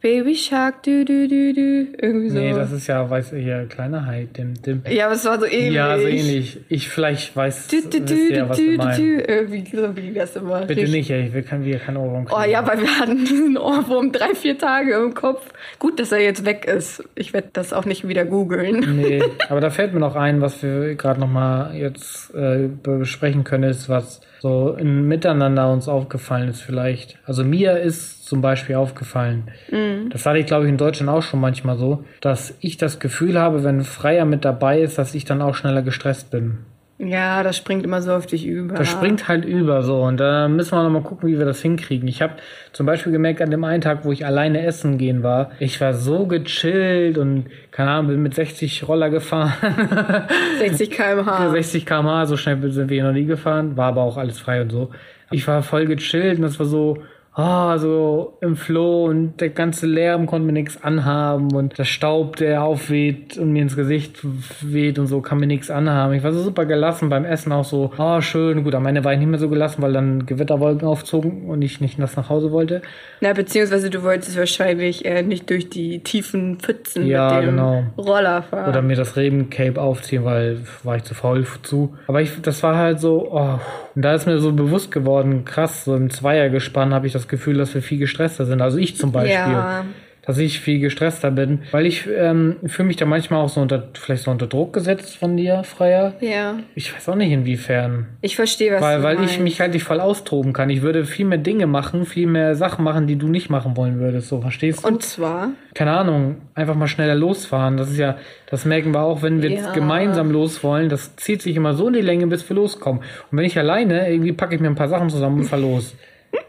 Speaker 1: Baby Shark, du, du, du, du. Irgendwie so.
Speaker 2: Nee, das ist ja, weiß ich, hier, kleiner Hai, dim, dim.
Speaker 1: Ja, aber es war so ähnlich.
Speaker 2: Ja, so ähnlich. Ich vielleicht weiß, du, du, du, ja, was du, du, du.
Speaker 1: Irgendwie so wie das immer.
Speaker 2: Bitte Richtig. nicht, ey. Ich will kein, wir kein Ohrwurm
Speaker 1: kriegen. Oh ja, weil wir hatten diesen Ohrwurm drei, vier Tage im Kopf. Gut, dass er jetzt weg ist. Ich werde das auch nicht wieder googeln.
Speaker 2: Nee, aber da fällt mir noch ein, was wir gerade noch mal jetzt äh, besprechen können, ist, was so im Miteinander uns aufgefallen ist vielleicht. Also mir ist zum Beispiel aufgefallen, mhm. das hatte ich glaube ich in Deutschland auch schon manchmal so, dass ich das Gefühl habe, wenn Freier mit dabei ist, dass ich dann auch schneller gestresst bin.
Speaker 1: Ja, das springt immer so auf dich über.
Speaker 2: Das springt halt über so und da müssen wir nochmal gucken, wie wir das hinkriegen. Ich habe zum Beispiel gemerkt an dem einen Tag, wo ich alleine essen gehen war, ich war so gechillt und keine Ahnung, bin mit 60 Roller gefahren.
Speaker 1: 60 km/h.
Speaker 2: 60 km/h, so schnell sind wir noch nie gefahren, war aber auch alles frei und so. Ich war voll gechillt und das war so, ah, so im Flow und der ganze Lärm konnte mir nichts anhaben und der Staub, der aufweht und mir ins Gesicht weht und so, kann mir nichts anhaben. Ich war so super gelassen beim Essen auch so, ah, oh, schön, gut, am Ende war ich nicht mehr so gelassen, weil dann Gewitterwolken aufzogen und ich nicht nass nach Hause wollte.
Speaker 1: Na, beziehungsweise du wolltest wahrscheinlich äh, nicht durch die tiefen Pfützen
Speaker 2: ja,
Speaker 1: mit dem
Speaker 2: genau.
Speaker 1: Roller fahren.
Speaker 2: Oder mir das Rebencape aufziehen, weil war ich zu faul zu. Aber ich, das war halt so, oh, und da ist mir so bewusst geworden, krass, so im Zweiergespann habe ich das Gefühl, dass wir viel gestresster sind. Also ich zum Beispiel. Ja. Dass ich viel gestresster bin, weil ich ähm, fühle mich da manchmal auch so unter, vielleicht so unter Druck gesetzt von dir, Freier.
Speaker 1: Ja.
Speaker 2: Ich weiß auch nicht inwiefern.
Speaker 1: Ich verstehe, was
Speaker 2: weil,
Speaker 1: du
Speaker 2: Weil
Speaker 1: meinst.
Speaker 2: ich mich halt nicht voll austoben kann. Ich würde viel mehr Dinge machen, viel mehr Sachen machen, die du nicht machen wollen würdest. So, verstehst du?
Speaker 1: Und zwar?
Speaker 2: Keine Ahnung, einfach mal schneller losfahren. Das ist ja, das merken wir auch, wenn wir ja. gemeinsam los wollen. Das zieht sich immer so in die Länge, bis wir loskommen. Und wenn ich alleine, irgendwie packe ich mir ein paar Sachen zusammen und fahr los.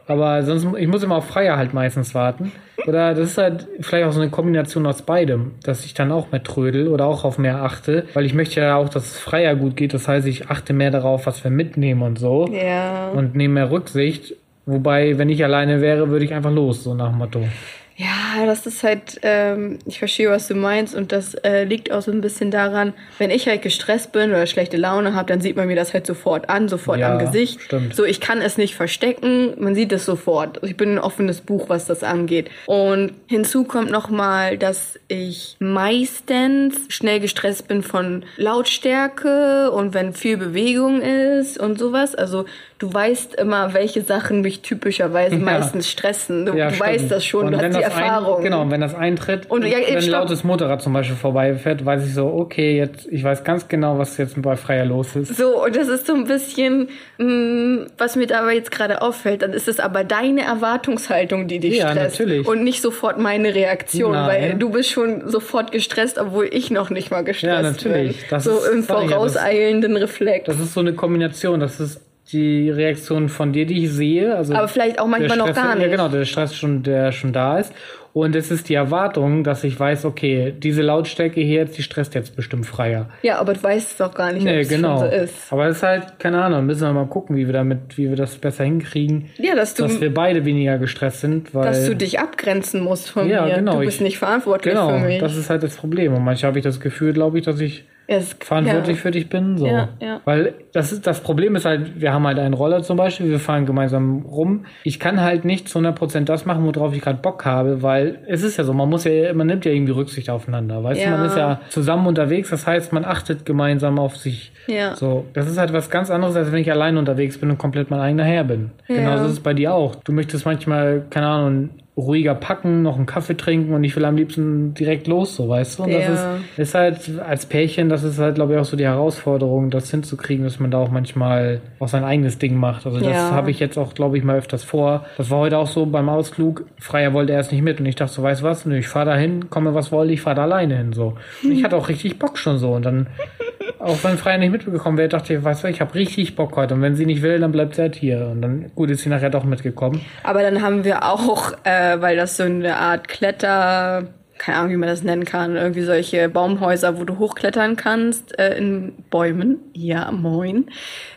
Speaker 2: Aber sonst, ich muss immer auf Freier halt meistens warten. Oder das ist halt vielleicht auch so eine Kombination aus beidem, dass ich dann auch mehr trödel oder auch auf mehr achte, weil ich möchte ja auch, dass es Freier gut geht. Das heißt, ich achte mehr darauf, was wir mitnehmen und so.
Speaker 1: Ja.
Speaker 2: Und nehme mehr Rücksicht. Wobei, wenn ich alleine wäre, würde ich einfach los, so nach dem Motto.
Speaker 1: Ja, das ist halt, ähm, ich verstehe, was du meinst und das äh, liegt auch so ein bisschen daran, wenn ich halt gestresst bin oder schlechte Laune habe, dann sieht man mir das halt sofort an, sofort
Speaker 2: Ja,
Speaker 1: am Gesicht.
Speaker 2: stimmt.
Speaker 1: So, ich kann es nicht verstecken, man sieht es sofort. Ich bin ein offenes Buch, was das angeht. Und hinzu kommt nochmal, dass ich meistens schnell gestresst bin von Lautstärke und wenn viel Bewegung ist und sowas. Also du weißt immer, welche Sachen mich typischerweise
Speaker 2: Ja.
Speaker 1: meistens stressen. Du,
Speaker 2: Ja,
Speaker 1: du weißt das schon,
Speaker 2: Und
Speaker 1: du hast die
Speaker 2: das ein-
Speaker 1: Erfahrung.
Speaker 2: genau, und wenn das eintritt,
Speaker 1: Und ja,
Speaker 2: wenn ein lautes Motorrad zum Beispiel vorbeifährt, weiß ich so, okay, jetzt, ich weiß ganz genau, was jetzt bei Freier los ist.
Speaker 1: So, und das ist so ein bisschen, mh, was mir dabei jetzt gerade auffällt, dann ist es aber deine Erwartungshaltung, die dich
Speaker 2: Ja,
Speaker 1: stresst.
Speaker 2: natürlich.
Speaker 1: Und nicht sofort meine Reaktion,
Speaker 2: Nein.
Speaker 1: weil du bist schon sofort gestresst, obwohl ich noch nicht mal gestresst
Speaker 2: Ja, natürlich.
Speaker 1: bin.
Speaker 2: Das
Speaker 1: so
Speaker 2: ist-
Speaker 1: im vorauseilenden Reflex.
Speaker 2: Das ist so eine Kombination, das ist die Reaktion von dir, die ich sehe. Also
Speaker 1: Aber vielleicht auch manchmal noch
Speaker 2: Stress,
Speaker 1: gar nicht.
Speaker 2: Ja, genau, der Stress, schon, der schon da ist. Und es ist die Erwartung, dass ich weiß, okay, diese Lautstärke hier jetzt, die stresst jetzt bestimmt freier.
Speaker 1: Ja, aber du weißt es doch gar nicht, ob
Speaker 2: Nee,
Speaker 1: es
Speaker 2: genau.
Speaker 1: so ist.
Speaker 2: Aber es ist halt, keine Ahnung, müssen wir mal gucken, wie wir damit, wie wir das besser hinkriegen,
Speaker 1: Ja, dass du,
Speaker 2: dass wir beide weniger gestresst sind, weil.
Speaker 1: dass du dich abgrenzen musst von
Speaker 2: Ja,
Speaker 1: mir.
Speaker 2: genau,
Speaker 1: du bist
Speaker 2: ich-
Speaker 1: nicht verantwortlich
Speaker 2: Genau,
Speaker 1: für mich.
Speaker 2: das ist halt das Problem. Und manchmal habe ich das Gefühl, glaube ich, dass ich
Speaker 1: Ja, es-
Speaker 2: verantwortlich
Speaker 1: ja.
Speaker 2: für dich bin. So.
Speaker 1: Ja, ja.
Speaker 2: Weil das ist das Problem ist halt, wir haben halt einen Roller zum Beispiel, wir fahren gemeinsam rum. Ich kann halt nicht zu 100% das machen, worauf ich gerade Bock habe, weil es ist ja so, man muss ja, man nimmt ja irgendwie Rücksicht aufeinander. Weißt du, man ist ja zusammen unterwegs, das heißt, man achtet gemeinsam auf sich.
Speaker 1: Ja.
Speaker 2: So, das ist halt was ganz anderes, als wenn ich allein unterwegs bin und komplett mein eigener Herr bin. Genauso ist es bei dir auch. Du möchtest manchmal, keine Ahnung, ruhiger packen, noch einen Kaffee trinken und ich will am liebsten direkt los, so weißt du. Und das
Speaker 1: Ja.
Speaker 2: ist, ist halt als Pärchen, das ist halt, glaube ich, auch so die Herausforderung, das hinzukriegen, dass man da auch manchmal auch sein eigenes Ding macht. Also das
Speaker 1: Ja.
Speaker 2: habe ich jetzt auch, glaube ich, mal öfters vor. Das war heute auch so beim Ausflug. Freier wollte erst nicht mit und ich dachte so, weißt du was, Nö, ich fahre da hin, komme was wolle, ich fahre da alleine hin, so. Und ich hatte auch richtig Bock schon so und dann auch wenn Freier nicht mitgekommen wäre, dachte ich, weißt du, ich habe richtig Bock heute. Und wenn sie nicht will, dann bleibt sie halt hier. Und dann, gut, ist sie nachher doch mitgekommen.
Speaker 1: Aber dann haben wir auch, äh, weil das so eine Art Kletter, keine Ahnung, wie man das nennen kann, irgendwie solche Baumhäuser, wo du hochklettern kannst, äh, in Bäumen. Ja, moin.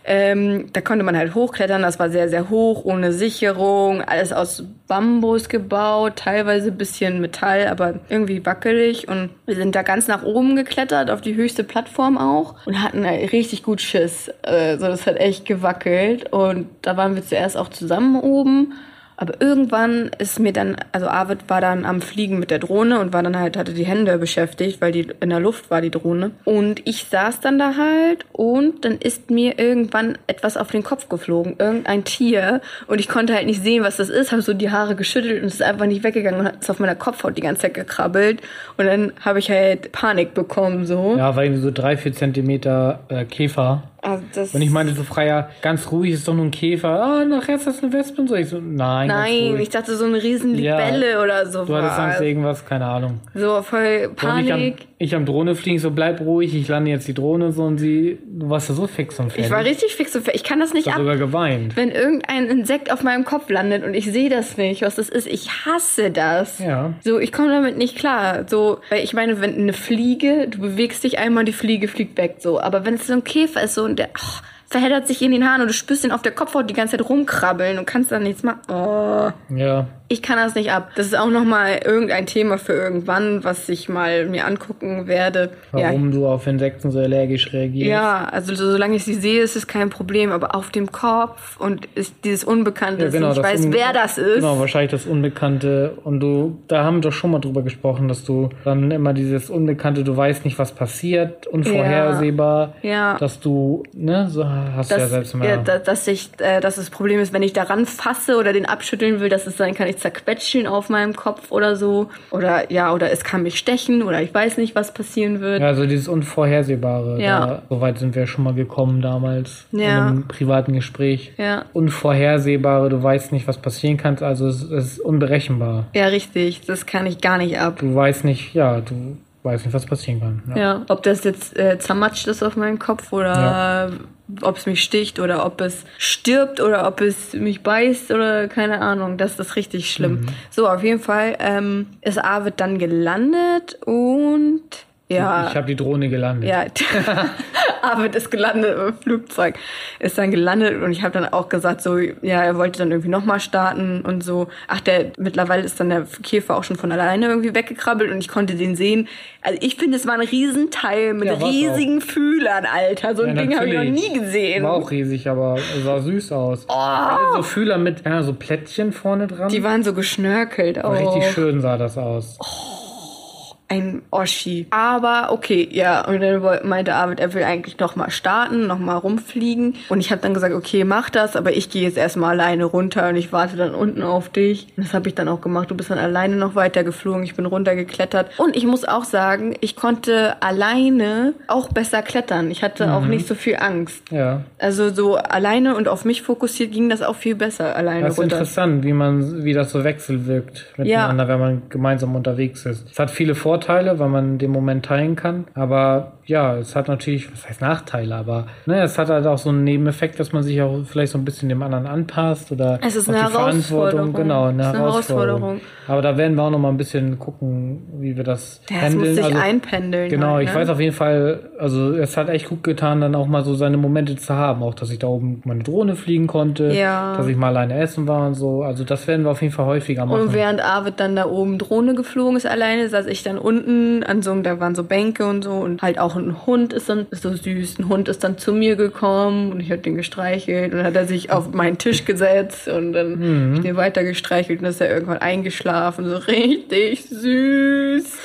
Speaker 1: Ähm, da konnte man halt hochklettern, das war sehr, sehr hoch, ohne Sicherung, alles aus Bambus gebaut, teilweise bisschen Metall, aber irgendwie wackelig. Und wir sind da ganz nach oben geklettert, auf die höchste Plattform auch, und hatten halt richtig gut Schiss. Also das hat echt gewackelt. Und da waren wir zuerst auch zusammen oben. Aber irgendwann ist mir dann, also Arvid war dann am Fliegen mit der Drohne und war dann halt, hatte die Hände beschäftigt, weil die in der Luft war, die Drohne. Und ich saß dann da halt und dann ist mir irgendwann etwas auf den Kopf geflogen, irgendein Tier. Und ich konnte halt nicht sehen, was das ist, habe so die Haare geschüttelt und es ist einfach nicht weggegangen und es auf meiner Kopfhaut die ganze Zeit gekrabbelt. Und dann habe ich halt Panik bekommen, so.
Speaker 2: Ja, irgendwie so drei, vier Zentimeter äh, Käfer.
Speaker 1: Also das
Speaker 2: Und ich meinte so freier, ganz ruhig, ist doch nur ein Käfer. Ah, nachher ist das eine Wespe und so. Ich so, nein,
Speaker 1: Nein, ich dachte so eine riesen Libelle oder so.
Speaker 2: Du hattest Angst, irgendwas, keine Ahnung.
Speaker 1: So voll Panik.
Speaker 2: Ich am Drohne fliegen, so bleib ruhig, ich lande jetzt die Drohne so und sie, du warst ja so fix und fertig.
Speaker 1: Ich war richtig fix und fer- Ich kann das nicht
Speaker 2: Ich
Speaker 1: ab.
Speaker 2: sogar geweint.
Speaker 1: Wenn irgendein Insekt auf meinem Kopf landet und ich sehe das nicht, was das ist, ich hasse das.
Speaker 2: Ja.
Speaker 1: So, ich komme damit nicht klar. So, weil ich meine, wenn eine Fliege, du bewegst dich einmal, die Fliege fliegt weg, so. Aber wenn es so ein Käfer ist, so, und der ach, verheddert sich in den Haaren und du spürst ihn auf der Kopfhaut die ganze Zeit rumkrabbeln und kannst dann nichts machen. Oh.
Speaker 2: Ja.
Speaker 1: Ich kann das nicht ab. Das ist auch nochmal irgendein Thema für irgendwann, was ich mal mir angucken werde. Ja,
Speaker 2: Warum du auf Insekten so allergisch reagierst.
Speaker 1: ja, also so, solange ich sie sehe, ist es kein Problem. Aber auf dem Kopf und ist dieses Unbekannte,
Speaker 2: Ja, genau,
Speaker 1: ich
Speaker 2: das
Speaker 1: weiß,
Speaker 2: Un-
Speaker 1: wer das ist.
Speaker 2: Genau, wahrscheinlich das Unbekannte. Und du, da haben wir doch schon mal drüber gesprochen, dass du dann immer dieses Unbekannte, du weißt nicht, was passiert, unvorhersehbar.
Speaker 1: Ja.
Speaker 2: Dass du, ne, so hast du ja selbst mal.
Speaker 1: ja, da- dass, ich, äh, dass das Problem ist, wenn ich daran fasse oder den abschütteln will, dass es sein kann, ich zerquetschen auf meinem Kopf oder so. Oder ja, oder es kann mich stechen oder ich weiß nicht, was passieren wird.
Speaker 2: Ja, also dieses Unvorhersehbare.
Speaker 1: Ja.
Speaker 2: Da, so weit sind wir schon mal gekommen damals in
Speaker 1: Ja.
Speaker 2: einem privaten Gespräch.
Speaker 1: Ja.
Speaker 2: Unvorhersehbare, du weißt nicht, was passieren kann, also es, es ist unberechenbar.
Speaker 1: Ja, richtig. Das kann ich gar nicht ab.
Speaker 2: Du weißt nicht, ja, du weißt nicht, was passieren kann.
Speaker 1: Ja, ob das jetzt äh, zermatscht ist auf meinem Kopf oder
Speaker 2: Ja.
Speaker 1: ob es mich sticht oder ob es stirbt oder ob es mich beißt oder keine Ahnung. Das ist richtig schlimm.
Speaker 2: Mhm.
Speaker 1: So, auf jeden Fall ähm, ist Arvid dann gelandet und ja.
Speaker 2: Ich habe die Drohne gelandet.
Speaker 1: ja, Arvid ist gelandet im Flugzeug, ist dann gelandet und ich habe dann auch gesagt, so, ja, er wollte dann irgendwie nochmal starten und so. Ach, der mittlerweile ist dann der Käfer auch schon von alleine irgendwie weggekrabbelt und ich konnte den sehen. Also ich finde, es war ein Riesenteil mit
Speaker 2: Ja,
Speaker 1: riesigen Fühlern, Alter. So ein
Speaker 2: Ja,
Speaker 1: Ding habe ich noch nie gesehen.
Speaker 2: War auch riesig, aber sah süß aus. Oh. So Fühler mit ja, so Plättchen vorne dran.
Speaker 1: Die waren so geschnörkelt auch.
Speaker 2: Richtig schön sah das aus.
Speaker 1: Ein Oschi. Aber okay, ja. Und dann meinte Arvid, er will eigentlich noch mal starten, noch mal rumfliegen. Und ich habe dann gesagt, okay, mach das, aber ich gehe jetzt erstmal alleine runter und ich warte dann unten auf dich. Und das habe ich dann auch gemacht. Du bist dann alleine noch weiter geflogen. Ich bin runtergeklettert. Und ich muss auch sagen, ich konnte alleine auch besser klettern. Ich hatte auch nicht so viel Angst.
Speaker 2: Ja.
Speaker 1: Also so alleine und auf mich fokussiert ging das auch viel besser alleine
Speaker 2: Das ist
Speaker 1: runter.
Speaker 2: interessant, wie man, wie das so wechselwirkt miteinander, wenn man gemeinsam unterwegs ist. Es hat viele Vorteile, weil man den Moment teilen kann. Aber ja, es hat natürlich, was heißt Nachteile, aber ne, es hat halt auch so einen Nebeneffekt, dass man sich auch vielleicht so ein bisschen dem anderen anpasst oder
Speaker 1: Es ist eine
Speaker 2: die Verantwortung.
Speaker 1: Herausforderung.
Speaker 2: Genau, eine
Speaker 1: eine
Speaker 2: Herausforderung.
Speaker 1: Herausforderung.
Speaker 2: Aber da werden wir auch noch mal ein bisschen gucken, wie wir das
Speaker 1: Ja, es muss sich einpendeln
Speaker 2: Genau,
Speaker 1: halt,
Speaker 2: ich
Speaker 1: ne?
Speaker 2: weiß auf jeden Fall, also es hat echt gut getan, dann auch mal so seine Momente zu haben. Auch, dass ich da oben meine Drohne fliegen konnte,
Speaker 1: Ja.
Speaker 2: dass ich mal alleine essen war und so. Also das werden wir auf jeden Fall häufiger machen.
Speaker 1: Und während Arvid dann da oben Drohne geflogen ist alleine, saß ich dann unten an so einem, da waren so Bänke und so und halt auch ein Hund ist dann, ist so süß, ein Hund ist dann zu mir gekommen und ich hab den gestreichelt und dann hat er sich auf meinen Tisch gesetzt und dann
Speaker 2: Mhm.
Speaker 1: ich den weiter gestreichelt und ist er irgendwann eingeschlafen, so richtig süß.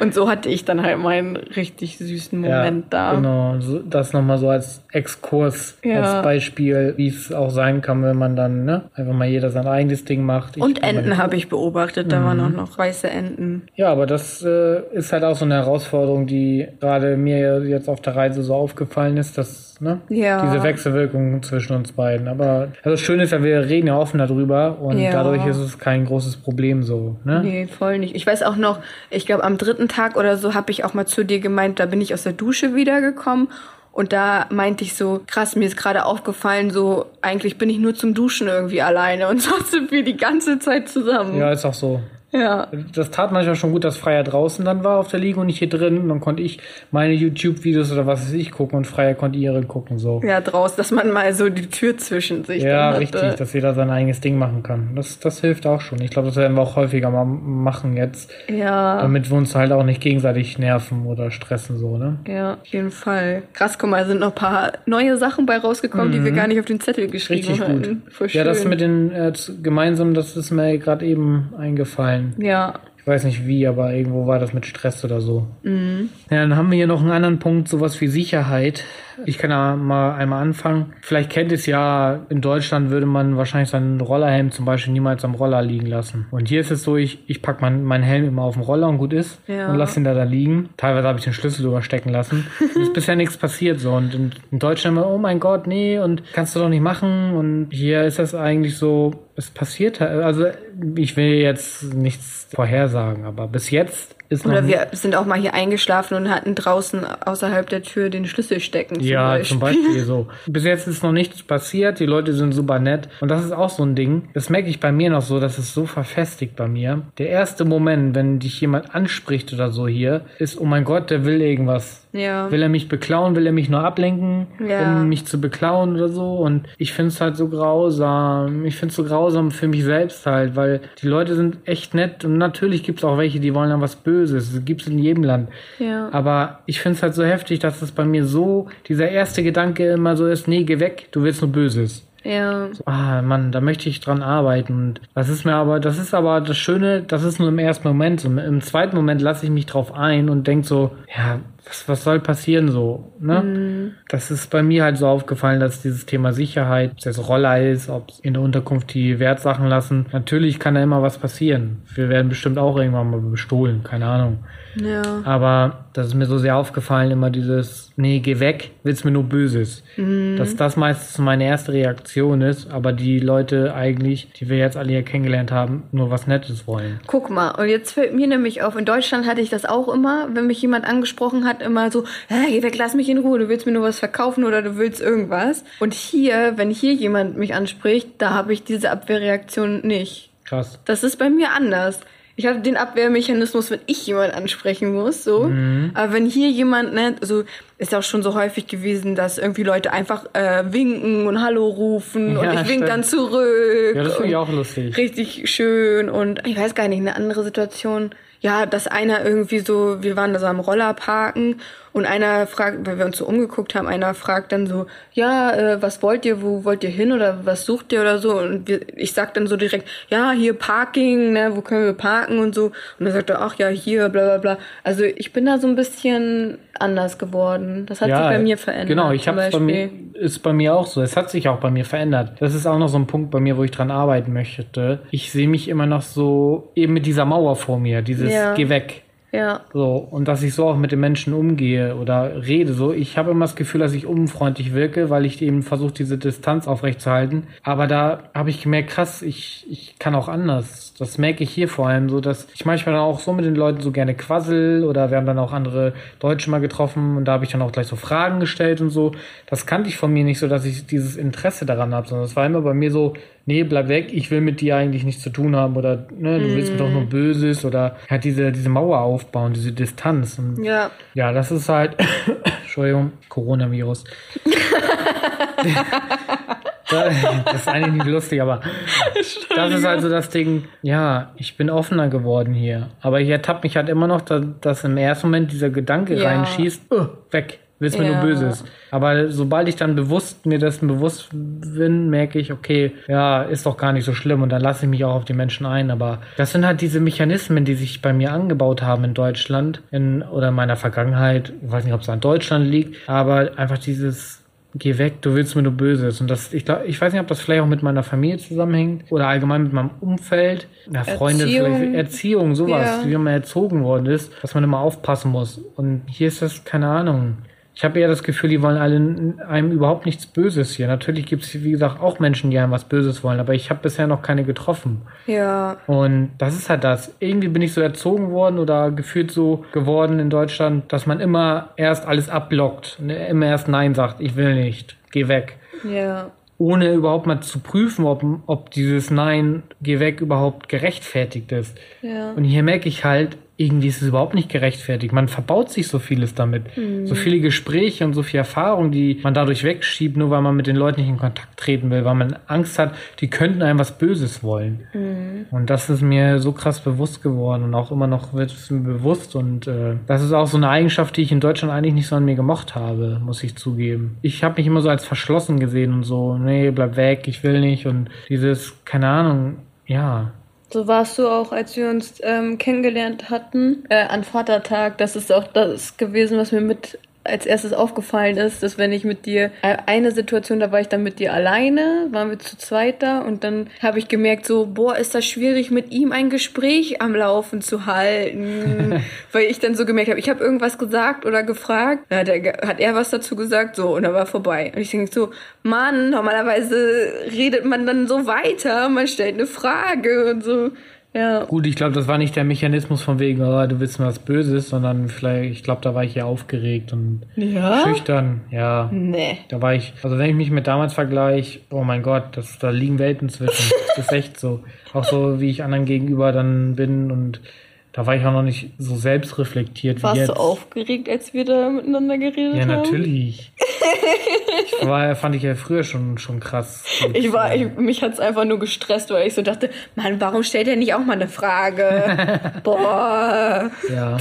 Speaker 1: Und so hatte ich dann halt meinen richtig süßen Moment da.
Speaker 2: Genau, das nochmal so als Exkurs,
Speaker 1: Ja.
Speaker 2: als Beispiel, wie es auch sein kann, wenn man dann ne, einfach mal jeder sein eigenes Ding macht. Ich
Speaker 1: Und Enten habe ich beobachtet, da
Speaker 2: Mhm.
Speaker 1: waren auch noch weiße Enten.
Speaker 2: Ja, aber das äh, ist halt auch so eine Herausforderung, die gerade mir jetzt auf der Reise so aufgefallen ist, dass ne,
Speaker 1: Ja.
Speaker 2: diese Wechselwirkung zwischen uns beiden. Aber also das Schöne ist ja, wir reden ja offen darüber und
Speaker 1: Ja.
Speaker 2: dadurch ist es kein großes Problem so. Ne?
Speaker 1: Nee, voll nicht. Ich weiß auch noch, ich glaube am dritten Tag oder so habe ich auch mal zu dir gemeint, da bin ich aus der Dusche wiedergekommen und da meinte ich so, krass, mir ist gerade aufgefallen, so eigentlich bin ich nur zum Duschen irgendwie alleine und sonst sind wir die ganze Zeit zusammen.
Speaker 2: Ja, ist auch so.
Speaker 1: Ja.
Speaker 2: Das tat manchmal schon gut, dass Freier draußen dann war auf der Liege und nicht hier drin. Und dann konnte ich meine YouTube-Videos oder was weiß ich gucken und Freier konnte ihre gucken. So.
Speaker 1: Ja, draußen, dass man mal so die Tür zwischen sich
Speaker 2: Ja, richtig, dass jeder sein eigenes Ding machen kann. Das, das hilft auch schon. Ich glaube, das werden wir auch häufiger mal machen jetzt,
Speaker 1: Ja.
Speaker 2: damit wir uns halt auch nicht gegenseitig nerven oder stressen, so, ne?
Speaker 1: Ja, auf jeden Fall. Krass, guck mal, sind noch ein paar neue Sachen bei rausgekommen, die wir gar nicht auf den Zettel geschrieben
Speaker 2: Mhm. Richtig
Speaker 1: hatten.
Speaker 2: gut.
Speaker 1: Voll schön.
Speaker 2: Ja, das mit den äh, z- gemeinsam, das ist mir gerade eben eingefallen.
Speaker 1: Ja.
Speaker 2: Ich weiß nicht wie, aber irgendwo war das mit Stress oder so.
Speaker 1: Mhm.
Speaker 2: Ja, dann haben wir hier noch einen anderen Punkt, sowas wie Sicherheit. Ich kann da mal einmal anfangen. Vielleicht kennt es ja, in Deutschland würde man wahrscheinlich seinen Rollerhelm zum Beispiel niemals am Roller liegen lassen. Und hier ist es so, ich, ich packe mein, meinen Helm immer auf den Roller und gut ist
Speaker 1: Ja.
Speaker 2: und lasse ihn da, da liegen. Teilweise habe ich den Schlüssel überstecken lassen. Es ist bisher nichts passiert so. Und in, in Deutschland immer, oh mein Gott, nee, und kannst du doch nicht machen. Und hier ist das eigentlich so, es passiert halt. Also ich will jetzt nichts vorhersagen, aber bis jetzt ist
Speaker 1: Oder wir sind auch mal hier eingeschlafen und hatten draußen außerhalb der Tür den Schlüssel stecken. Zum
Speaker 2: Ja,
Speaker 1: Beispiel.
Speaker 2: zum Beispiel so. Bis jetzt ist noch nichts passiert, die Leute sind super nett. Und das ist auch so ein Ding. Das merke ich bei mir noch so, das ist so verfestigt bei mir. Der erste Moment, wenn dich jemand anspricht oder so hier, ist, oh mein Gott, der will irgendwas.
Speaker 1: Ja.
Speaker 2: Will er mich beklauen? Will er mich nur ablenken,
Speaker 1: Ja.
Speaker 2: um mich zu beklauen oder so? Und ich finde es halt so grausam. Ich finde es so grausam für mich selbst halt, weil die Leute sind echt nett und natürlich gibt es auch welche, die wollen dann was Böses. Das gibt es in jedem Land.
Speaker 1: Ja.
Speaker 2: Aber ich finde es halt so heftig, dass es bei mir so, dieser erste Gedanke immer so ist, nee, geh weg, du willst nur Böses.
Speaker 1: Ja.
Speaker 2: Ah, Mann, da möchte ich dran arbeiten. Und das ist mir aber, das ist aber das Schöne, das ist nur im ersten Moment. So, Im zweiten Moment lasse ich mich drauf ein und denk so, ja, was, was soll passieren so, ne? Das ist bei mir halt so aufgefallen, dass dieses Thema Sicherheit, ob es jetzt Roller ist, ob es in der Unterkunft die Wertsachen lassen. Natürlich kann da immer was passieren. Wir werden bestimmt auch irgendwann mal bestohlen, keine Ahnung.
Speaker 1: Ja.
Speaker 2: Aber das ist mir so sehr aufgefallen, immer dieses, nee, geh weg, willst mir nur Böses. Dass das meistens meine erste Reaktion ist, aber die Leute eigentlich, die wir jetzt alle hier kennengelernt haben, nur was Nettes wollen.
Speaker 1: Guck mal, und jetzt fällt mir nämlich auf, in Deutschland hatte ich das auch immer, wenn mich jemand angesprochen hat, immer so, hey, geh weg, lass mich in Ruhe, du willst mir nur was verkaufen oder du willst irgendwas. Und hier, wenn hier jemand mich anspricht, da habe ich diese Abwehrreaktion nicht.
Speaker 2: Krass.
Speaker 1: Das ist bei mir anders. ich habe den Abwehrmechanismus, wenn ich jemand ansprechen muss, so. Mhm. Aber wenn hier jemand, ne, also ist auch schon so häufig gewesen, dass irgendwie Leute einfach äh, winken und Hallo rufen ja, und ich wink dann zurück.
Speaker 2: Ja, das finde ich auch lustig.
Speaker 1: Richtig schön und ich weiß gar nicht, eine andere Situation. Ja, dass einer irgendwie so, wir waren da so am Roller parken und einer fragt, weil wir uns so umgeguckt haben, einer fragt dann so, ja, äh, was wollt ihr, wo wollt ihr hin oder was sucht ihr oder so? Und wir, ich sag dann so direkt, ja, hier Parking, ne, wo können wir parken und so. Und dann sagt er, ach ja, hier, bla bla bla. Also ich bin da so ein bisschen anders geworden. Das hat ja, sich bei mir verändert.
Speaker 2: Genau, ich habe bei mir ist bei mir auch so. Es hat sich auch bei mir verändert. Das ist auch noch so ein Punkt bei mir, wo ich dran arbeiten möchte. Ich sehe mich immer noch so eben mit dieser Mauer vor mir, dieses ja. Geh weg.
Speaker 1: Ja.
Speaker 2: So, und dass ich so auch mit den Menschen umgehe oder rede. So, ich habe immer das Gefühl, dass ich unfreundlich wirke, weil ich eben versuche, diese Distanz aufrechtzuerhalten. Aber da habe ich gemerkt, krass, ich, ich kann auch anders. Das merke ich hier vor allem so, dass ich manchmal dann auch so mit den Leuten so gerne quassel oder wir haben dann auch andere Deutsche mal getroffen und da habe ich dann auch gleich so Fragen gestellt und so. Das kannte ich von mir nicht so, dass ich dieses Interesse daran habe, sondern es war immer bei mir so, nee, bleib weg, ich will mit dir eigentlich nichts zu tun haben oder ne, du willst mir doch nur mhm. Böses oder halt diese, diese Mauer aufbauen, diese Distanz. Und
Speaker 1: ja.
Speaker 2: Ja, das ist halt, Entschuldigung, Coronavirus. das ist eigentlich nicht lustig, aber das ist also das Ding, ja, ich bin offener geworden hier. Aber ich ertappe mich halt immer noch, dass, dass im ersten Moment dieser Gedanke ja. reinschießt, uh, weg willst mir ja. nur Böses. Aber sobald ich dann bewusst mir dessen bewusst bin, merke ich, okay, ja, ist doch gar nicht so schlimm und dann lasse ich mich auch auf die Menschen ein. Aber das sind halt diese Mechanismen, die sich bei mir angebaut haben in Deutschland in, oder in meiner Vergangenheit. Ich weiß nicht, ob es an Deutschland liegt, aber einfach dieses geh weg, du willst mir nur Böses. Und das, ich glaube, ich weiß nicht, ob das vielleicht auch mit meiner Familie zusammenhängt oder allgemein mit meinem Umfeld, ja, Freunde, Erziehung. vielleicht Erziehung, sowas, ja. wie man erzogen worden ist, dass man immer aufpassen muss. Und hier ist das, keine Ahnung. Ich habe eher das Gefühl, die wollen alle einem überhaupt nichts Böses hier. Natürlich gibt es, wie gesagt, auch Menschen, die einem was Böses wollen, aber ich habe bisher noch keine getroffen.
Speaker 1: Ja.
Speaker 2: Und das ist halt das. Irgendwie bin ich so erzogen worden oder gefühlt so geworden in Deutschland, dass man immer erst alles abblockt. Ne, immer erst Nein sagt, ich will nicht, geh weg.
Speaker 1: Ja.
Speaker 2: Ohne überhaupt mal zu prüfen, ob, ob dieses Nein, geh weg überhaupt gerechtfertigt ist.
Speaker 1: Ja.
Speaker 2: Und hier merke ich halt, irgendwie ist es überhaupt nicht gerechtfertigt. Man verbaut sich so vieles damit. Mhm. So viele Gespräche und so viel Erfahrung, die man dadurch wegschiebt, nur weil man mit den Leuten nicht in Kontakt treten will, weil man Angst hat, die könnten einem was Böses wollen. Mhm. Und das ist mir so krass bewusst geworden und auch immer noch wird es mir bewusst. Und äh, das ist auch so eine Eigenschaft, die ich in Deutschland eigentlich nicht so an mir gemocht habe, muss ich zugeben. Ich habe mich immer so als verschlossen gesehen und so, nee, bleib weg, ich will nicht. Und dieses, keine Ahnung, ja,
Speaker 1: so warst du auch, als wir uns ähm, kennengelernt hatten, äh, an Vatertag. Das ist auch das gewesen, was mir mit als erstes aufgefallen ist, dass wenn ich mit dir äh, eine Situation, da war ich dann mit dir alleine, waren wir zu zweit da und dann habe ich gemerkt so, boah, ist das schwierig mit ihm ein Gespräch am Laufen zu halten, weil ich dann so gemerkt habe, ich habe irgendwas gesagt oder gefragt, hat er, hat er was dazu gesagt, so und dann war vorbei und ich denke so, Mann, normalerweise redet man dann so weiter, man stellt eine Frage und so. Ja.
Speaker 2: Gut, ich glaube, das war nicht der Mechanismus von wegen, oh, du willst mir was Böses, sondern vielleicht, ich glaube, da war ich ja aufgeregt und
Speaker 1: ja?
Speaker 2: schüchtern. Ja.
Speaker 1: Nee.
Speaker 2: Da war ich, also wenn ich mich mit damals vergleiche, oh mein Gott, das, da liegen Welten zwischen. das ist echt so. Auch so, wie ich anderen gegenüber dann bin und da war ich auch noch nicht so selbstreflektiert
Speaker 1: Warst
Speaker 2: wie jetzt.
Speaker 1: Warst du aufgeregt, als wir da miteinander geredet haben?
Speaker 2: Ja, natürlich. ich war, fand ich ja früher schon, schon krass.
Speaker 1: Ich war, ich, mich hat's einfach nur gestresst, weil ich so dachte, Mann, warum stellt er nicht auch mal eine Frage? Boah.
Speaker 2: Ja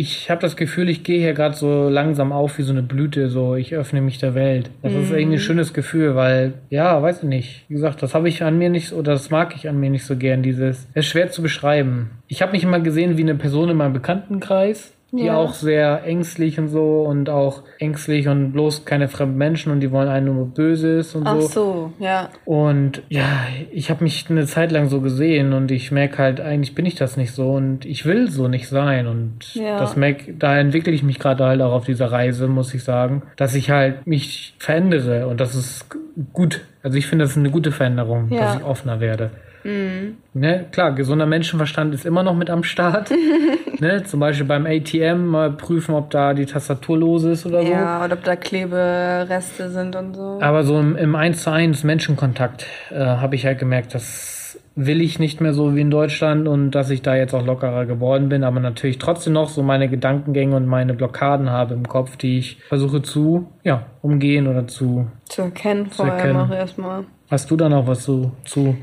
Speaker 2: ich habe das Gefühl, ich gehe hier gerade so langsam auf wie so eine Blüte, so ich öffne mich der Welt. Das mhm. ist irgendwie ein schönes Gefühl, weil, ja, weiß ich nicht. Wie gesagt, das habe ich an mir nicht, oder das mag ich an mir nicht so gern, dieses. Es ist schwer zu beschreiben. Ich habe mich immer gesehen wie eine Person in meinem Bekanntenkreis, die ja. auch sehr ängstlich und so und auch ängstlich und bloß keine fremden Menschen und die wollen einen nur Böses und
Speaker 1: Ach
Speaker 2: so.
Speaker 1: Ach so, ja.
Speaker 2: Und ja, ich habe mich eine Zeit lang so gesehen und ich merke halt, eigentlich bin ich das nicht so und ich will so nicht sein und ja. das merk, da entwickle ich mich gerade halt auch auf dieser Reise, muss ich sagen, dass ich halt mich verändere und das ist gut. Also ich finde, das ist eine gute Veränderung, ja. dass ich offener werde. Mhm. Ne, klar, gesunder Menschenverstand ist immer noch mit am Start. ne, zum Beispiel beim ATM mal prüfen, ob da die Tastatur los ist oder so.
Speaker 1: Ja, oder ob da Klebereste sind und so.
Speaker 2: Aber so im, im 1 zu 1 Menschenkontakt äh, habe ich halt gemerkt, dass will ich nicht mehr so wie in Deutschland und dass ich da jetzt auch lockerer geworden bin, aber natürlich trotzdem noch so meine Gedankengänge und meine Blockaden habe im Kopf, die ich versuche zu, ja, umgehen oder zu,
Speaker 1: Zu erkennen
Speaker 2: zu
Speaker 1: vorher
Speaker 2: erkennen.
Speaker 1: noch erstmal.
Speaker 2: Hast du da noch was zu, zu?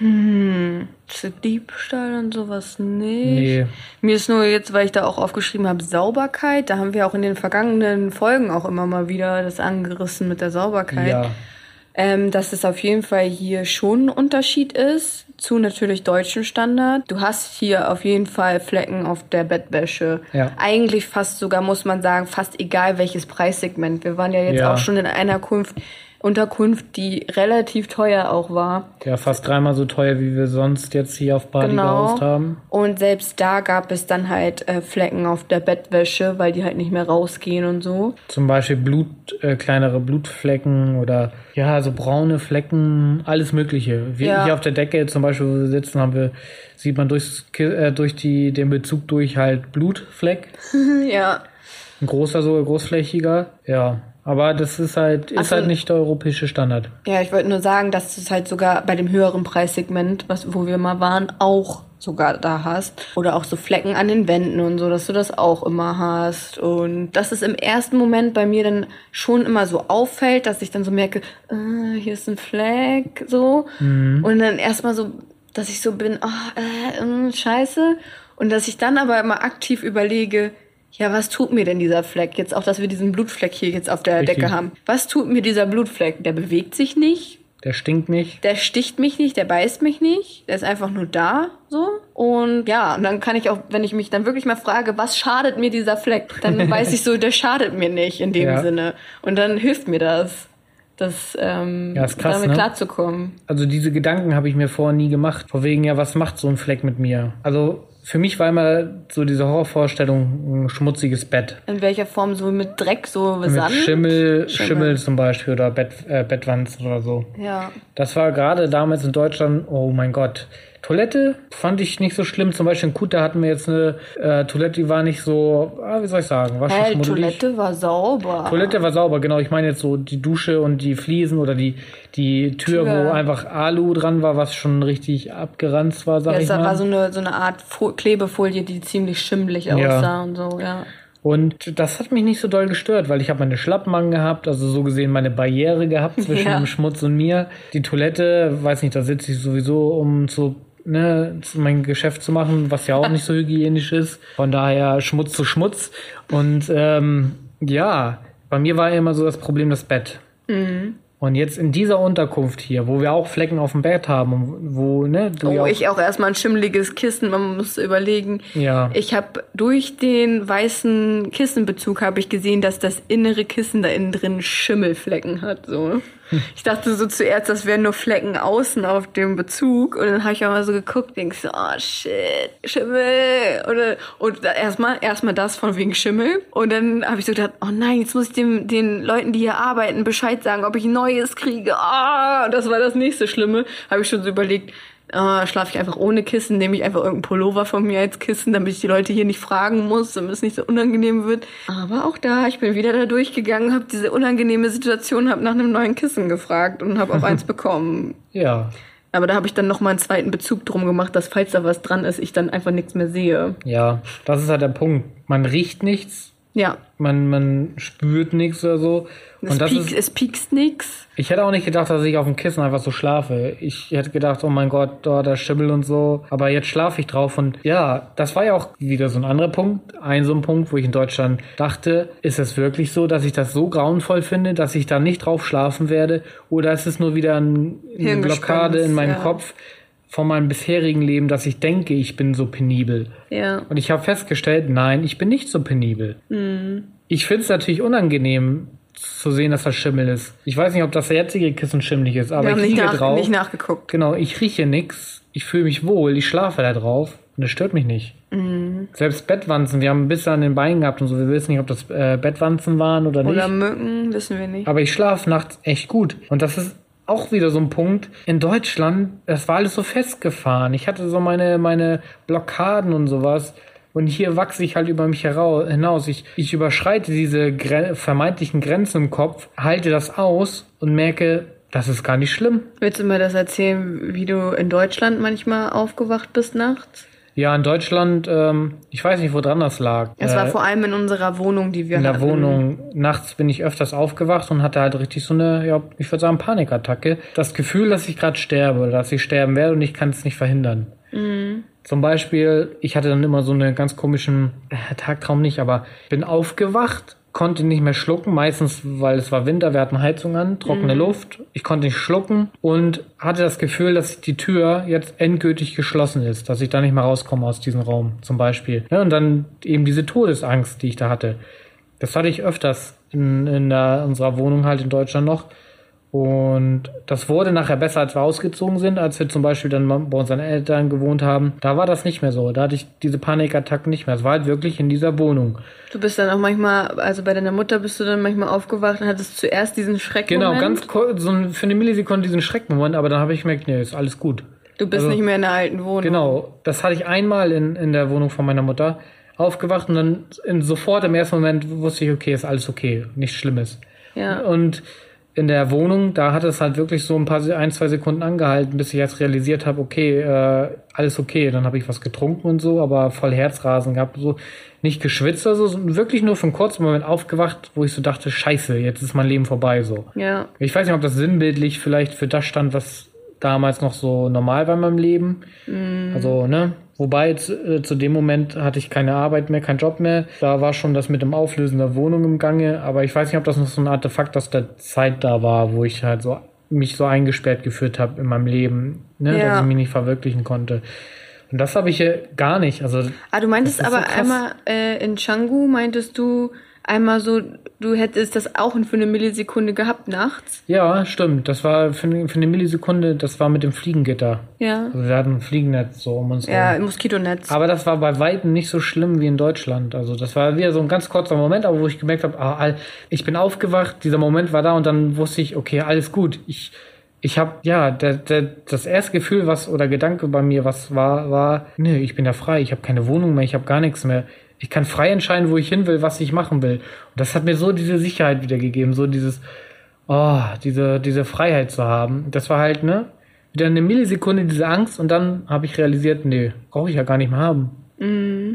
Speaker 1: Hm, zu Diebstahl und sowas nicht.
Speaker 2: Nee.
Speaker 1: Mir ist nur jetzt, weil ich da auch aufgeschrieben habe, Sauberkeit. Da haben wir auch in den vergangenen Folgen auch immer mal wieder das angerissen mit der Sauberkeit.
Speaker 2: Ja.
Speaker 1: Ähm, dass es auf jeden Fall hier schon ein Unterschied ist zu natürlich deutschen Standard. Du hast hier auf jeden Fall Flecken auf der Bettwäsche.
Speaker 2: Ja.
Speaker 1: Eigentlich fast sogar, muss man sagen, fast egal welches Preissegment. Wir waren ja jetzt
Speaker 2: Ja.
Speaker 1: auch schon in einer Kunft, Unterkunft, die relativ teuer auch war.
Speaker 2: Ja, fast dreimal so teuer, wie wir sonst jetzt hier auf Bali
Speaker 1: Genau.
Speaker 2: gehaust haben.
Speaker 1: Und selbst da gab es dann halt äh, Flecken auf der Bettwäsche, weil die halt nicht mehr rausgehen und so.
Speaker 2: Zum Beispiel Blut, äh, kleinere Blutflecken oder ja, so braune Flecken, alles Mögliche. Wir,
Speaker 1: Ja.
Speaker 2: Hier auf der Decke zum Beispiel, wo wir sitzen, haben wir, sieht man durchs, äh, durch die, den Bezug durch halt Blutfleck.
Speaker 1: ja.
Speaker 2: Ein großer, so großflächiger. Ja. Aber das ist halt, ist
Speaker 1: Ach so.
Speaker 2: halt nicht der europäische Standard.
Speaker 1: Ja, ich wollte nur sagen, dass du es halt sogar bei dem höheren Preissegment, was, wo wir mal waren, auch sogar da hast. Oder auch so Flecken an den Wänden und so, dass du das auch immer hast. Und dass es im ersten Moment bei mir dann schon immer so auffällt, dass ich dann so merke, äh, hier ist ein Fleck, so. Und dann erstmal so, dass ich so bin, oh, äh, äh, scheiße. Und dass ich dann aber immer aktiv überlege, ja, was tut mir denn dieser Fleck? Jetzt auch, dass wir diesen Blutfleck hier jetzt auf der
Speaker 2: Richtig.
Speaker 1: Decke haben. Was tut mir dieser Blutfleck? Der bewegt sich nicht,
Speaker 2: Der stinkt nicht.
Speaker 1: der sticht mich nicht, der beißt mich nicht, der ist einfach nur da, so. Und ja, und dann kann ich auch, wenn ich mich dann wirklich mal frage, was schadet mir dieser Fleck, dann weiß ich so, der schadet mir nicht in dem
Speaker 2: Ja.
Speaker 1: Sinne. Und dann hilft mir das, das, ähm,
Speaker 2: Ja, ist krass,
Speaker 1: damit
Speaker 2: ne?
Speaker 1: klarzukommen.
Speaker 2: Also diese Gedanken habe ich mir vorher nie gemacht. Vor wegen, ja, was macht so ein Fleck mit mir? Also für mich war immer so diese Horrorvorstellung ein schmutziges Bett.
Speaker 1: In welcher Form so mit Dreck, so
Speaker 2: Mit
Speaker 1: Sand?
Speaker 2: Schimmel, Schimmel,
Speaker 1: Schimmel.
Speaker 2: zum Beispiel oder Bett, äh, Bettwanzen oder so.
Speaker 1: Ja.
Speaker 2: Das war gerade damals in Deutschland, oh mein Gott. Toilette fand ich nicht so schlimm. Zum Beispiel in Kuta hatten wir jetzt eine äh, Toilette, die war nicht so, ah, wie soll ich sagen, war schon
Speaker 1: Hey. Toilette war sauber.
Speaker 2: Toilette war sauber, genau. Ich meine jetzt so die Dusche und die Fliesen oder die, die Tür,
Speaker 1: Tür.
Speaker 2: wo einfach Alu dran war, was schon richtig abgeranzt war, sag
Speaker 1: Ja,
Speaker 2: ich mal.
Speaker 1: war so eine, so eine Art Fo Klebefolie, die ziemlich schimmelig aussah und so, ja.
Speaker 2: Und das hat mich nicht so doll gestört, weil ich habe meine Schlappen angehabt, also so gesehen meine Barriere gehabt zwischen
Speaker 1: Ja.
Speaker 2: dem Schmutz und mir. Die Toilette, weiß nicht, da sitze ich sowieso, um zu, ne, mein Geschäft zu machen, was ja auch nicht so hygienisch ist. Von daher Schmutz zu Schmutz. Und ähm, ja, bei mir war immer so das Problem das Bett.
Speaker 1: Mhm.
Speaker 2: Und jetzt in dieser Unterkunft hier, wo wir auch Flecken auf dem Bett haben, wo, ne, du ja
Speaker 1: Oh,
Speaker 2: auch,
Speaker 1: ich auch erstmal ein schimmeliges Kissen. Man muss überlegen.
Speaker 2: Ja.
Speaker 1: Ich habe durch den weißen Kissenbezug habe ich gesehen, dass das innere Kissen da innen drin Schimmelflecken hat. So. Ich dachte so zuerst, das wären nur Flecken außen auf dem Bezug. Und dann habe ich auch mal so geguckt, denk so, oh shit, Schimmel. Oder, und erstmal erstmal das von wegen Schimmel. Und dann habe ich so gedacht, oh nein, jetzt muss ich dem, den Leuten, die hier arbeiten, Bescheid sagen, ob ich neues kriege. Ah, das war das nächste Schlimme. Habe ich schon so überlegt, äh, schlafe ich einfach ohne Kissen, nehme ich einfach irgendein Pullover von mir als Kissen, damit ich die Leute hier nicht fragen muss, damit es nicht so unangenehm wird. Aber auch da, ich bin wieder da durchgegangen, habe diese unangenehme Situation, habe nach einem neuen Kissen gefragt und habe auch eins bekommen.
Speaker 2: ja,
Speaker 1: Aber da habe ich dann noch mal einen zweiten Bezug drum gemacht, dass falls da was dran ist, ich dann einfach nichts mehr sehe.
Speaker 2: ja, das ist halt der Punkt. Man riecht nichts,
Speaker 1: Ja,
Speaker 2: man, man spürt nichts oder so.
Speaker 1: es,
Speaker 2: Und das
Speaker 1: piekst,
Speaker 2: ist,
Speaker 1: es piekst nix.
Speaker 2: ich hätte auch nicht gedacht, dass ich auf dem Kissen einfach so schlafe. Ich hätte gedacht, oh mein Gott, da der Schimmel und so. Aber jetzt schlafe ich drauf und ja, das war ja auch wieder so ein anderer Punkt. Ein so ein Punkt, wo ich in Deutschland dachte, ist es wirklich so, dass ich das so grauenvoll finde, dass ich da nicht drauf schlafen werde? Oder ist es nur wieder ein, eine Blockade in meinem
Speaker 1: ja.
Speaker 2: Kopf von meinem bisherigen Leben, dass ich denke, ich bin so penibel?
Speaker 1: Ja.
Speaker 2: Und ich habe festgestellt, nein, ich bin nicht so penibel. Ich finde es natürlich unangenehm zu sehen, dass das Schimmel ist. Ich weiß nicht, ob das jetzige Kissen schimmelig ist, aber
Speaker 1: Wir haben
Speaker 2: ich
Speaker 1: nicht,
Speaker 2: liege
Speaker 1: nach,
Speaker 2: drauf.
Speaker 1: nicht nachgeguckt.
Speaker 2: genau, ich rieche nix. Ich fühle mich wohl, ich schlafe da drauf und es stört mich nicht.
Speaker 1: Mhm.
Speaker 2: Selbst Bettwanzen, wir haben ein bisschen an den Beinen gehabt und so. Wir wissen nicht, ob das äh, Bettwanzen waren oder nicht.
Speaker 1: Oder Mücken, wissen wir nicht.
Speaker 2: Aber ich schlafe nachts echt gut. Und das ist auch wieder so ein Punkt. In Deutschland, das war alles so festgefahren. Ich hatte so meine, meine Blockaden und sowas. Und hier wachse ich halt über mich hinaus. Ich, ich überschreite diese Gre vermeintlichen Grenzen im Kopf, halte das aus und merke, das ist gar nicht schlimm.
Speaker 1: Willst du mir das erzählen, wie du in Deutschland manchmal aufgewacht bist nachts?
Speaker 2: Ja, in Deutschland, ähm, ich weiß nicht, woran das lag.
Speaker 1: Es war vor allem in unserer Wohnung, die wir
Speaker 2: in der
Speaker 1: hatten.
Speaker 2: Wohnung. Nachts bin ich öfters aufgewacht und hatte halt richtig so eine, ja, ich würde sagen, Panikattacke. Das Gefühl, dass ich gerade sterbe oder dass ich sterben werde und ich kann es nicht verhindern. Zum Beispiel, ich hatte dann immer so einen ganz komischen äh, Tagtraum nicht, aber bin aufgewacht, konnte nicht mehr schlucken, meistens, weil es war Winter, wir hatten Heizung an, trockene Luft. Ich konnte nicht schlucken und hatte das Gefühl, dass die Tür jetzt endgültig geschlossen ist, dass ich da nicht mehr rauskomme aus diesem Raum, zum Beispiel. Ja, und dann eben diese Todesangst, die ich da hatte. Das hatte ich öfters in, in der, unserer Wohnung halt in Deutschland noch. Und das wurde nachher besser, als wir ausgezogen sind, als wir zum Beispiel dann bei unseren Eltern gewohnt haben. Da war das nicht mehr so. Da hatte ich diese Panikattacken nicht mehr. Es war halt wirklich in dieser Wohnung.
Speaker 1: Du bist dann auch manchmal, also bei deiner Mutter bist du dann manchmal aufgewacht und hattest zuerst diesen Schreckmoment.
Speaker 2: Genau, ganz kurz, so für eine Millisekunde diesen Schreckmoment, aber dann habe ich gemerkt, nee, ist alles gut.
Speaker 1: Du bist
Speaker 2: also-
Speaker 1: nicht mehr in der alten Wohnung.
Speaker 2: Genau, das hatte ich einmal in, in der Wohnung von meiner Mutter aufgewacht und dann in, sofort im ersten Moment wusste ich, okay, ist alles okay, nichts Schlimmes.
Speaker 1: Ja.
Speaker 2: Und in der Wohnung, da hat es halt wirklich so ein paar, ein, zwei Sekunden angehalten, bis ich jetzt realisiert habe, okay, äh, alles okay. Dann habe ich was getrunken und so, aber voll Herzrasen gehabt, so nicht geschwitzt, also so wirklich nur für einen kurzen Moment aufgewacht, wo ich so dachte, scheiße, jetzt ist mein Leben vorbei so.
Speaker 1: Ja.
Speaker 2: Ich weiß nicht, ob das sinnbildlich vielleicht für das stand, was damals noch so normal war in meinem Leben. Also, ne? Wobei zu, äh, zu dem Moment hatte ich keine Arbeit mehr, keinen Job mehr. Da war schon das mit dem Auflösen der Wohnung im Gange. Aber ich weiß nicht, ob das noch so ein Artefakt aus der Zeit da war, wo ich halt so mich so eingesperrt geführt habe in meinem Leben, ne?
Speaker 1: Ja.
Speaker 2: dass ich mich nicht verwirklichen konnte. Und das habe ich hier gar nicht. Also
Speaker 1: Ah, du meintest
Speaker 2: so
Speaker 1: aber
Speaker 2: krass.
Speaker 1: einmal äh, in Canggu, meintest du einmal so, du hättest das auch für eine Millisekunde gehabt nachts.
Speaker 2: ja, stimmt. Das war für, eine- für eine Millisekunde, das war mit dem Fliegengitter.
Speaker 1: Ja.
Speaker 2: Also wir hatten ein Fliegennetz so um uns
Speaker 1: Ja, im Moskitonetz.
Speaker 2: Aber das war bei Weitem nicht so schlimm wie in Deutschland. Also das war wieder so ein ganz kurzer Moment, aber wo ich gemerkt habe, ah, ich bin aufgewacht, dieser Moment war da und dann wusste ich, okay, alles gut. Ich, ich habe, ja, der, der, das erste Gefühl, was oder Gedanke bei mir, was war, war, nö, ich bin ja frei, ich habe keine Wohnung mehr, ich habe gar nichts mehr. Ich kann frei entscheiden, wo ich hin will, was ich machen will. Und das hat mir so diese Sicherheit wiedergegeben, so dieses, oh, diese, diese Freiheit zu haben. Das war halt, ne, wieder eine Millisekunde diese Angst und dann habe ich realisiert, nee, brauche ich ja gar nicht mehr haben.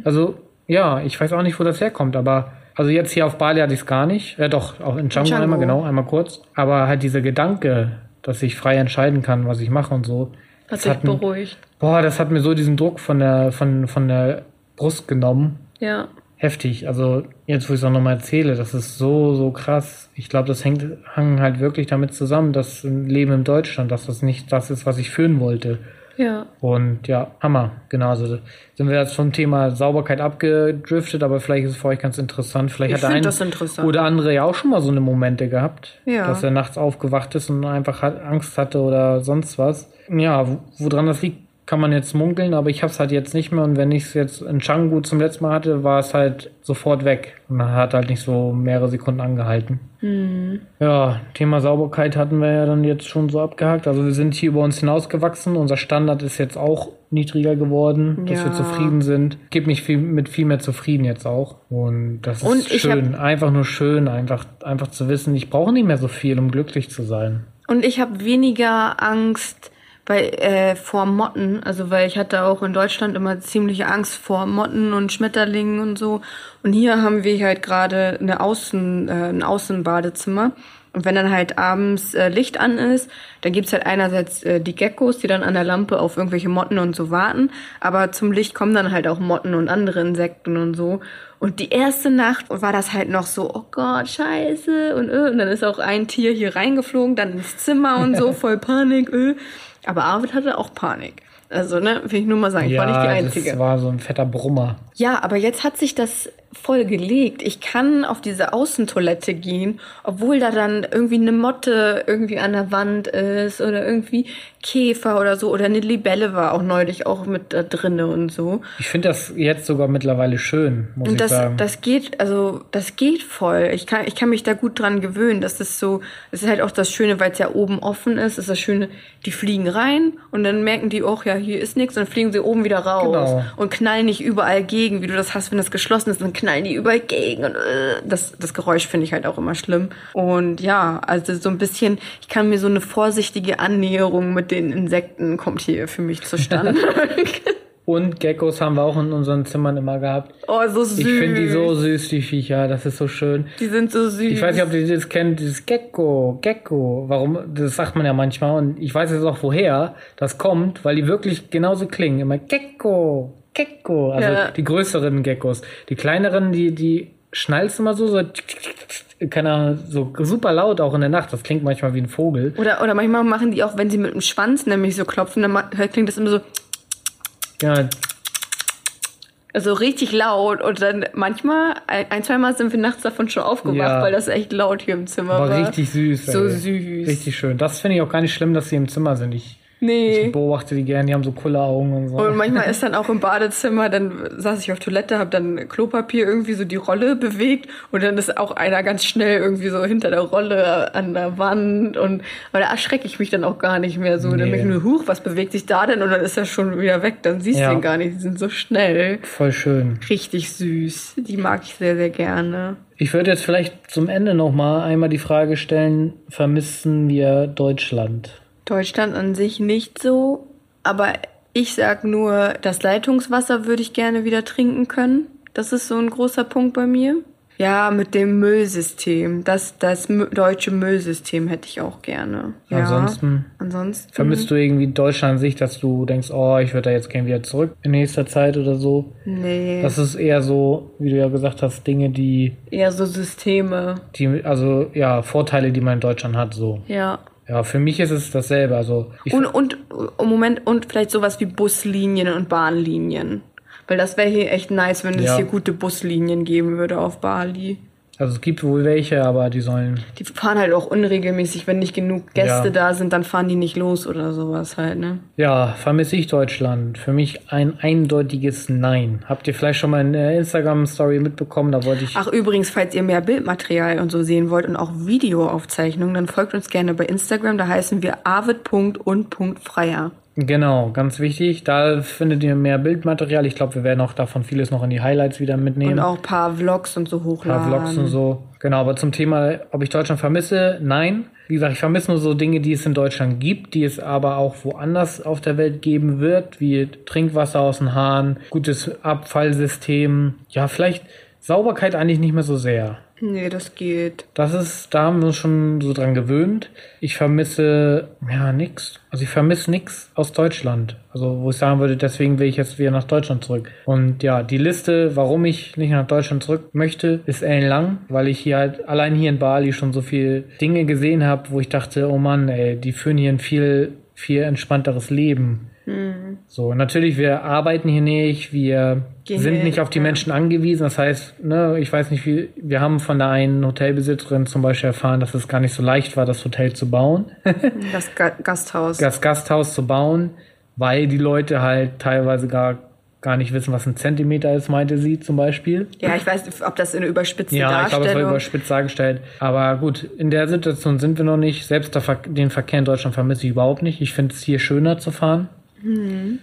Speaker 2: Also, ja, ich weiß auch nicht, wo das herkommt, aber also jetzt hier auf Bali hatte ich es gar nicht. Ja, doch, auch in Canggu
Speaker 1: Canggu.
Speaker 2: einmal, genau, einmal kurz. Aber halt dieser Gedanke, dass ich frei entscheiden kann, was ich mache und so.
Speaker 1: Hat
Speaker 2: das
Speaker 1: dich
Speaker 2: hat, mir-
Speaker 1: beruhigt.
Speaker 2: boah, das hat mir so diesen Druck von der, von, von der Brust genommen.
Speaker 1: Ja.
Speaker 2: Heftig. Also jetzt, wo ich es auch nochmal erzähle, das ist so, so krass. Ich glaube, das hängt, hang halt wirklich damit zusammen, dass ein Leben in Deutschland, dass das nicht das ist, was ich führen wollte.
Speaker 1: Ja.
Speaker 2: Und ja, Hammer, genau. Also sind wir jetzt vom Thema Sauberkeit abgedriftet, aber vielleicht ist es für euch ganz interessant. Vielleicht
Speaker 1: Ich
Speaker 2: hat der
Speaker 1: find
Speaker 2: ein
Speaker 1: das interessant.
Speaker 2: oder andere ja auch schon mal so eine Momente gehabt,
Speaker 1: Ja.
Speaker 2: dass er nachts aufgewacht ist und einfach hat, Angst hatte oder sonst was. Ja, wo- woran das liegt, kann man jetzt munkeln, aber ich habe es halt jetzt nicht mehr. Und wenn ich es jetzt in Canggu zum letzten Mal hatte, war es halt sofort weg. Und hat halt nicht so mehrere Sekunden angehalten.
Speaker 1: Mhm.
Speaker 2: Ja, Thema Sauberkeit hatten wir ja dann jetzt schon so abgehakt. Also wir sind hier über uns hinausgewachsen. Unser Standard ist jetzt auch niedriger geworden, dass
Speaker 1: Ja.
Speaker 2: wir zufrieden sind. Gib mich viel, mit viel mehr zufrieden jetzt auch. Und das ist
Speaker 1: Und
Speaker 2: schön. Einfach nur schön, einfach, einfach zu wissen, ich brauche nicht mehr so viel, um glücklich zu sein.
Speaker 1: Und ich habe weniger Angst bei, äh, vor Motten, also weil ich hatte auch in Deutschland immer ziemliche Angst vor Motten und Schmetterlingen und so. Und hier haben wir halt gerade eine Außen, äh, ein Außenbadezimmer. Und wenn dann halt abends äh, Licht an ist, dann gibt's halt einerseits äh, die Geckos, die dann an der Lampe auf irgendwelche Motten und so warten. Aber zum Licht kommen dann halt auch Motten und andere Insekten und so. Und die erste Nacht war das halt noch so, oh Gott, scheiße. Und, äh, und dann ist auch ein Tier hier reingeflogen, dann ins Zimmer und so, voll Panik. Äh. Aber Arvid hatte auch Panik. Also, ne, will ich nur mal sagen, ich war nicht die Einzige.
Speaker 2: das war so ein fetter Brummer.
Speaker 1: Ja, aber jetzt hat sich das voll gelegt. Ich kann auf diese Außentoilette gehen, obwohl da dann irgendwie eine Motte irgendwie an der Wand ist oder irgendwie Käfer oder so oder eine Libelle war auch neulich auch mit da drinne und so.
Speaker 2: Ich finde das jetzt sogar mittlerweile schön, muss
Speaker 1: Und
Speaker 2: ich
Speaker 1: das,
Speaker 2: sagen.
Speaker 1: das geht, also das geht voll. Ich kann, ich kann mich da gut dran gewöhnen. Das ist so, das ist halt auch das Schöne, weil es ja oben offen ist, ist das Schöne, die fliegen rein und dann merken die auch, ja, hier ist nichts, und dann fliegen sie oben wieder raus
Speaker 2: Genau.
Speaker 1: und knallen nicht überall gegen, wie du das hast, wenn das geschlossen ist, dann knallen die überall gegen und äh, das, das Geräusch finde ich halt auch immer schlimm. Und ja, also so ein bisschen, ich kann mir so eine vorsichtige Annäherung mit den Insekten kommt hier für mich zustande.
Speaker 2: Und Geckos haben wir auch in unseren Zimmern immer gehabt.
Speaker 1: Oh, so süß.
Speaker 2: Ich finde die so süß, die Viecher. Das ist so schön.
Speaker 1: Die sind so süß.
Speaker 2: Ich weiß nicht, ob ihr das kennt, dieses Gecko, Gecko. Warum? Das sagt man ja manchmal. Und ich weiß jetzt auch, woher das kommt, weil die wirklich genauso klingen. Immer Gecko, Gecko. Also
Speaker 1: Ja.
Speaker 2: die größeren Geckos. Die kleineren, die, die schnallst immer so, so, keine Ahnung, so super laut auch in der Nacht. Das klingt manchmal wie ein Vogel.
Speaker 1: Oder, oder manchmal machen die auch, wenn sie mit dem Schwanz nämlich so klopfen, dann klingt das immer so,
Speaker 2: Ja,
Speaker 1: also richtig laut. Und dann manchmal, ein, ein zweimal sind wir nachts davon schon aufgewacht,
Speaker 2: Ja.
Speaker 1: weil das echt laut hier im Zimmer
Speaker 2: aber
Speaker 1: war.
Speaker 2: richtig süß.
Speaker 1: So
Speaker 2: ey.
Speaker 1: süß.
Speaker 2: Richtig schön. Das finde ich auch gar nicht schlimm, dass sie im Zimmer sind. Ich,
Speaker 1: Nee.
Speaker 2: ich beobachte die gerne. Die haben so coole Augen und so.
Speaker 1: Und manchmal ist dann auch im Badezimmer, dann saß ich auf Toilette, habe dann Klopapier irgendwie so die Rolle bewegt und dann ist auch einer ganz schnell irgendwie so hinter der Rolle an der Wand und aber da erschrecke ich mich dann auch gar nicht mehr so. Dann
Speaker 2: Nee.
Speaker 1: denke ich nur, huch, was bewegt sich da denn? Und dann ist er schon wieder weg, dann siehst
Speaker 2: Ja.
Speaker 1: du ihn gar nicht, die sind so schnell.
Speaker 2: Voll schön.
Speaker 1: Richtig süß, die mag ich sehr, sehr gerne.
Speaker 2: Ich würde jetzt vielleicht zum Ende noch mal einmal die Frage stellen: Vermissen wir Deutschland?
Speaker 1: Deutschland an sich nicht so, aber ich sag nur, das Leitungswasser würde ich gerne wieder trinken können. Das ist so ein großer Punkt bei mir. Ja, mit dem Müllsystem. Das, das deutsche Müllsystem hätte ich auch gerne. Ja.
Speaker 2: Ansonsten
Speaker 1: Ansonsten.
Speaker 2: vermisst du irgendwie Deutschland an sich, dass du denkst, oh, ich würde da jetzt gerne wieder zurück in nächster Zeit oder so?
Speaker 1: Nee.
Speaker 2: Das ist eher so, wie du ja gesagt hast, Dinge, die,
Speaker 1: eher so Systeme.
Speaker 2: die, also ja, Vorteile, die man in Deutschland hat, so.
Speaker 1: Ja.
Speaker 2: Ja, für mich ist es dasselbe. Also
Speaker 1: Und, und, im Moment, und vielleicht sowas wie Buslinien und Bahnlinien. Weil das wäre hier echt nice, wenn es
Speaker 2: Ja.
Speaker 1: hier gute Buslinien geben würde auf Bali.
Speaker 2: Also es gibt wohl welche, aber die sollen.
Speaker 1: Die fahren halt auch unregelmäßig, wenn nicht genug Gäste
Speaker 2: Ja.
Speaker 1: da sind, dann fahren die nicht los oder sowas halt, ne?
Speaker 2: Ja, vermisse ich Deutschland. Für mich ein eindeutiges Nein. Habt ihr vielleicht schon mal eine Instagram-Story mitbekommen? Da wollte ich.
Speaker 1: Ach, übrigens, falls ihr mehr Bildmaterial und so sehen wollt und auch Videoaufzeichnungen, dann folgt uns gerne bei Instagram. Da heißen wir avid.und.freier.
Speaker 2: Genau, ganz wichtig. Da findet ihr mehr Bildmaterial. Ich glaube, wir werden auch davon vieles noch in die Highlights wieder mitnehmen.
Speaker 1: Und auch ein paar Vlogs und so
Speaker 2: ein
Speaker 1: hochladen.
Speaker 2: paar Vlogs und so. Genau, aber zum Thema, ob ich Deutschland vermisse, nein. Wie gesagt, ich vermisse nur so Dinge, die es in Deutschland gibt, die es aber auch woanders auf der Welt geben wird, wie Trinkwasser aus dem Hahn, gutes Abfallsystem. Ja, vielleicht Sauberkeit eigentlich nicht mehr so sehr.
Speaker 1: Nee, das geht.
Speaker 2: Das ist, da haben wir uns schon so dran gewöhnt. Ich vermisse, ja, nix. Also ich vermisse nix aus Deutschland. Also wo ich sagen würde, deswegen will ich jetzt wieder nach Deutschland zurück. Und ja, die Liste, warum ich nicht nach Deutschland zurück möchte, ist ellenlang, weil ich hier halt allein hier in Bali schon so viel Dinge gesehen habe, wo ich dachte, oh Mann, ey, die führen hier ein viel, viel entspannteres Leben. So, natürlich, wir arbeiten hier nicht, wir
Speaker 1: Gehen
Speaker 2: sind nicht auf die
Speaker 1: ja.
Speaker 2: Menschen angewiesen. Das heißt, ne, ich weiß nicht, wie, wir haben von der einen Hotelbesitzerin zum Beispiel erfahren, dass es gar nicht so leicht war, das Hotel zu bauen,
Speaker 1: Das Ga Gasthaus.
Speaker 2: das Gasthaus zu bauen, weil die Leute halt teilweise gar, gar nicht wissen, was ein Zentimeter ist, meinte sie zum Beispiel.
Speaker 1: ja, ich weiß ob das eine überspitzte
Speaker 2: Ja, ich glaube, es war überspitzt dargestellt. Aber gut, in der Situation sind wir noch nicht. Selbst den Verkehr in Deutschland vermisse ich überhaupt nicht. Ich finde es hier schöner zu fahren.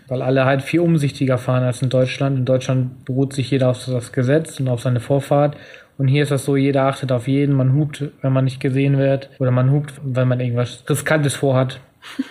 Speaker 2: Weil alle halt viel umsichtiger fahren als in Deutschland. In Deutschland beruht sich jeder auf das Gesetz und auf seine Vorfahrt. Und hier ist das so, jeder achtet auf jeden. Man hupt, wenn man nicht gesehen wird. Oder man hupt, wenn man irgendwas Riskantes vorhat.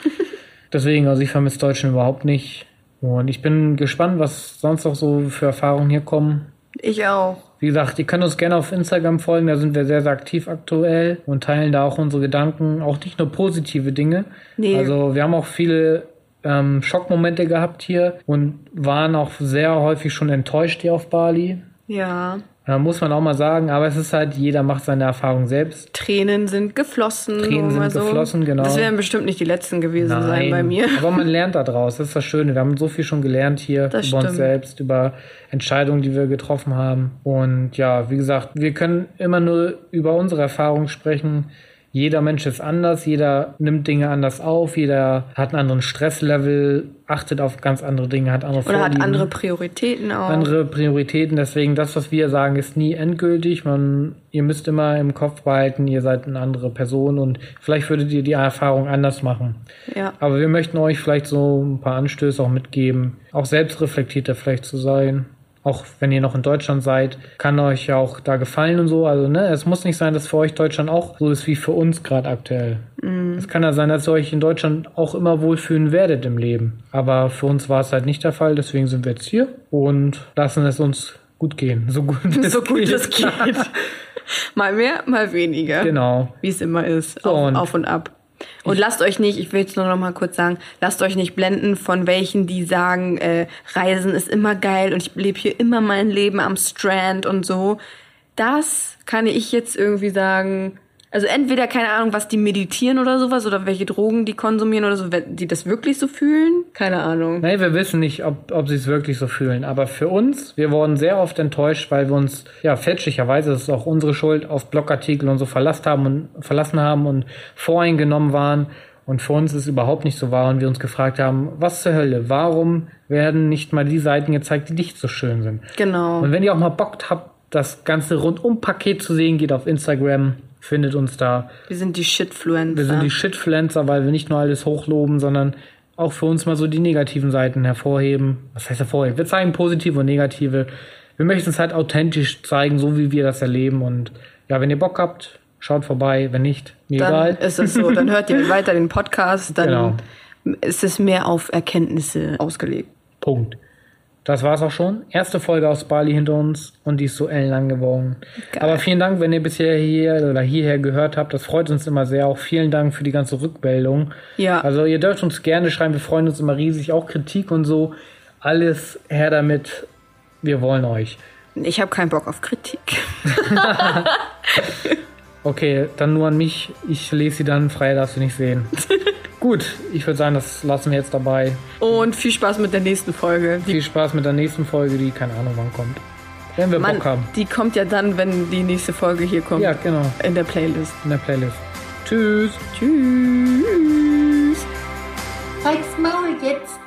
Speaker 2: Deswegen, also ich vermisse Deutschland überhaupt nicht. Und ich bin gespannt, was sonst noch so für Erfahrungen hier kommen.
Speaker 1: Ich auch.
Speaker 2: Wie gesagt, ihr könnt uns gerne auf Instagram folgen, da sind wir sehr, sehr aktiv aktuell und teilen da auch unsere Gedanken, auch nicht nur positive Dinge.
Speaker 1: Nee.
Speaker 2: Also wir haben auch viele ähm, Schockmomente gehabt hier und waren auch sehr häufig schon enttäuscht hier auf Bali.
Speaker 1: Ja.
Speaker 2: Da muss man auch mal sagen, aber es ist halt, jeder macht seine Erfahrung selbst.
Speaker 1: Tränen sind geflossen.
Speaker 2: Tränen sind geflossen, genau.
Speaker 1: Das werden bestimmt nicht die letzten gewesen sein bei mir.
Speaker 2: Aber man lernt da draus. Das ist das Schöne. Wir haben so viel schon gelernt hier
Speaker 1: Das
Speaker 2: über uns
Speaker 1: stimmt.
Speaker 2: selbst, über Entscheidungen, die wir getroffen haben. Und ja, wie gesagt, wir können immer nur über unsere Erfahrungen sprechen. Jeder Mensch ist anders, jeder nimmt Dinge anders auf, jeder hat einen anderen Stresslevel, achtet auf ganz andere Dinge, hat andere
Speaker 1: Oder hat
Speaker 2: Vorlieben
Speaker 1: andere Prioritäten auch.
Speaker 2: andere Prioritäten. Deswegen, das, was wir sagen, ist nie endgültig. Man, ihr müsst immer im Kopf behalten, ihr seid eine andere Person und vielleicht würdet ihr die Erfahrung anders machen.
Speaker 1: Ja.
Speaker 2: Aber wir möchten euch vielleicht so ein paar Anstöße auch mitgeben, auch selbstreflektierter vielleicht zu sein Auch wenn ihr noch in Deutschland seid, kann euch ja auch da gefallen und so. Also, ne, es muss nicht sein, dass für euch Deutschland auch so ist wie für uns gerade aktuell. Mm. Es kann ja sein, dass ihr euch in Deutschland auch immer wohlfühlen werdet im Leben. Aber für uns war es halt nicht der Fall, deswegen sind wir jetzt hier und lassen es uns gut gehen. So gut,
Speaker 1: es so gut geht. es geht. mal mehr, mal weniger.
Speaker 2: Genau.
Speaker 1: Wie es immer ist. Auf und, auf und ab. Und lasst euch nicht, ich will jetzt nur noch mal kurz sagen, lasst euch nicht blenden von welchen, die sagen, äh, Reisen ist immer geil und ich lebe hier immer mein Leben am Strand und so. Das kann ich jetzt irgendwie sagen, also entweder keine Ahnung, was die meditieren oder sowas oder welche Drogen die konsumieren oder so, die das wirklich so fühlen. Keine Ahnung.
Speaker 2: Nee, wir wissen nicht, ob, ob sie es wirklich so fühlen. Aber für uns, wir wurden sehr oft enttäuscht, weil wir uns, ja, fälschlicherweise, das ist auch unsere Schuld, auf Blogartikel und so verlassen haben und verlassen haben und voreingenommen waren. Und für uns ist es überhaupt nicht so wahr und wir uns gefragt haben, was zur Hölle, warum werden nicht mal die Seiten gezeigt, die nicht so schön sind?
Speaker 1: Genau.
Speaker 2: Und wenn ihr auch mal Bock habt, das ganze Rundum-Paket zu sehen, geht auf Instagram findet uns da.
Speaker 1: Wir sind die Shitfluencer.
Speaker 2: Wir sind die Shitfluencer, weil wir nicht nur alles hochloben, sondern auch für uns mal so die negativen Seiten hervorheben. Was heißt hervorheben? Wir zeigen positive und negative. Wir möchten es halt authentisch zeigen, so wie wir das erleben. Und ja, wenn ihr Bock habt, schaut vorbei. Wenn nicht, mir
Speaker 1: dann
Speaker 2: egal.
Speaker 1: ist es so. Dann hört ihr weiter den Podcast. Dann genau. ist es mehr auf Erkenntnisse ausgelegt.
Speaker 2: Punkt. Das war's auch schon. Erste Folge aus Bali hinter uns und die ist so ellenlang geworden. Geil. Aber vielen Dank, wenn ihr bisher hier oder hierher gehört habt. Das freut uns immer sehr. Auch vielen Dank für die ganze Rückmeldung.
Speaker 1: Ja.
Speaker 2: Also ihr dürft uns gerne schreiben. Wir freuen uns immer riesig. Auch Kritik und so. Alles her damit. Wir wollen euch.
Speaker 1: Ich habe keinen Bock auf Kritik.
Speaker 2: okay, dann nur an mich. Ich lese sie dann frei, darfst du nicht sehen. Gut, ich würde sagen, das lassen wir jetzt dabei.
Speaker 1: Und viel Spaß mit der nächsten Folge.
Speaker 2: Die viel Spaß mit der nächsten Folge, die keine Ahnung wann kommt. Wenn wir Mann, Bock haben.
Speaker 1: Die kommt ja dann, wenn die nächste Folge hier kommt.
Speaker 2: Ja, genau.
Speaker 1: In der Playlist.
Speaker 2: In der Playlist. Tschüss.
Speaker 1: Tschüss.
Speaker 3: Halt's Maul jetzt.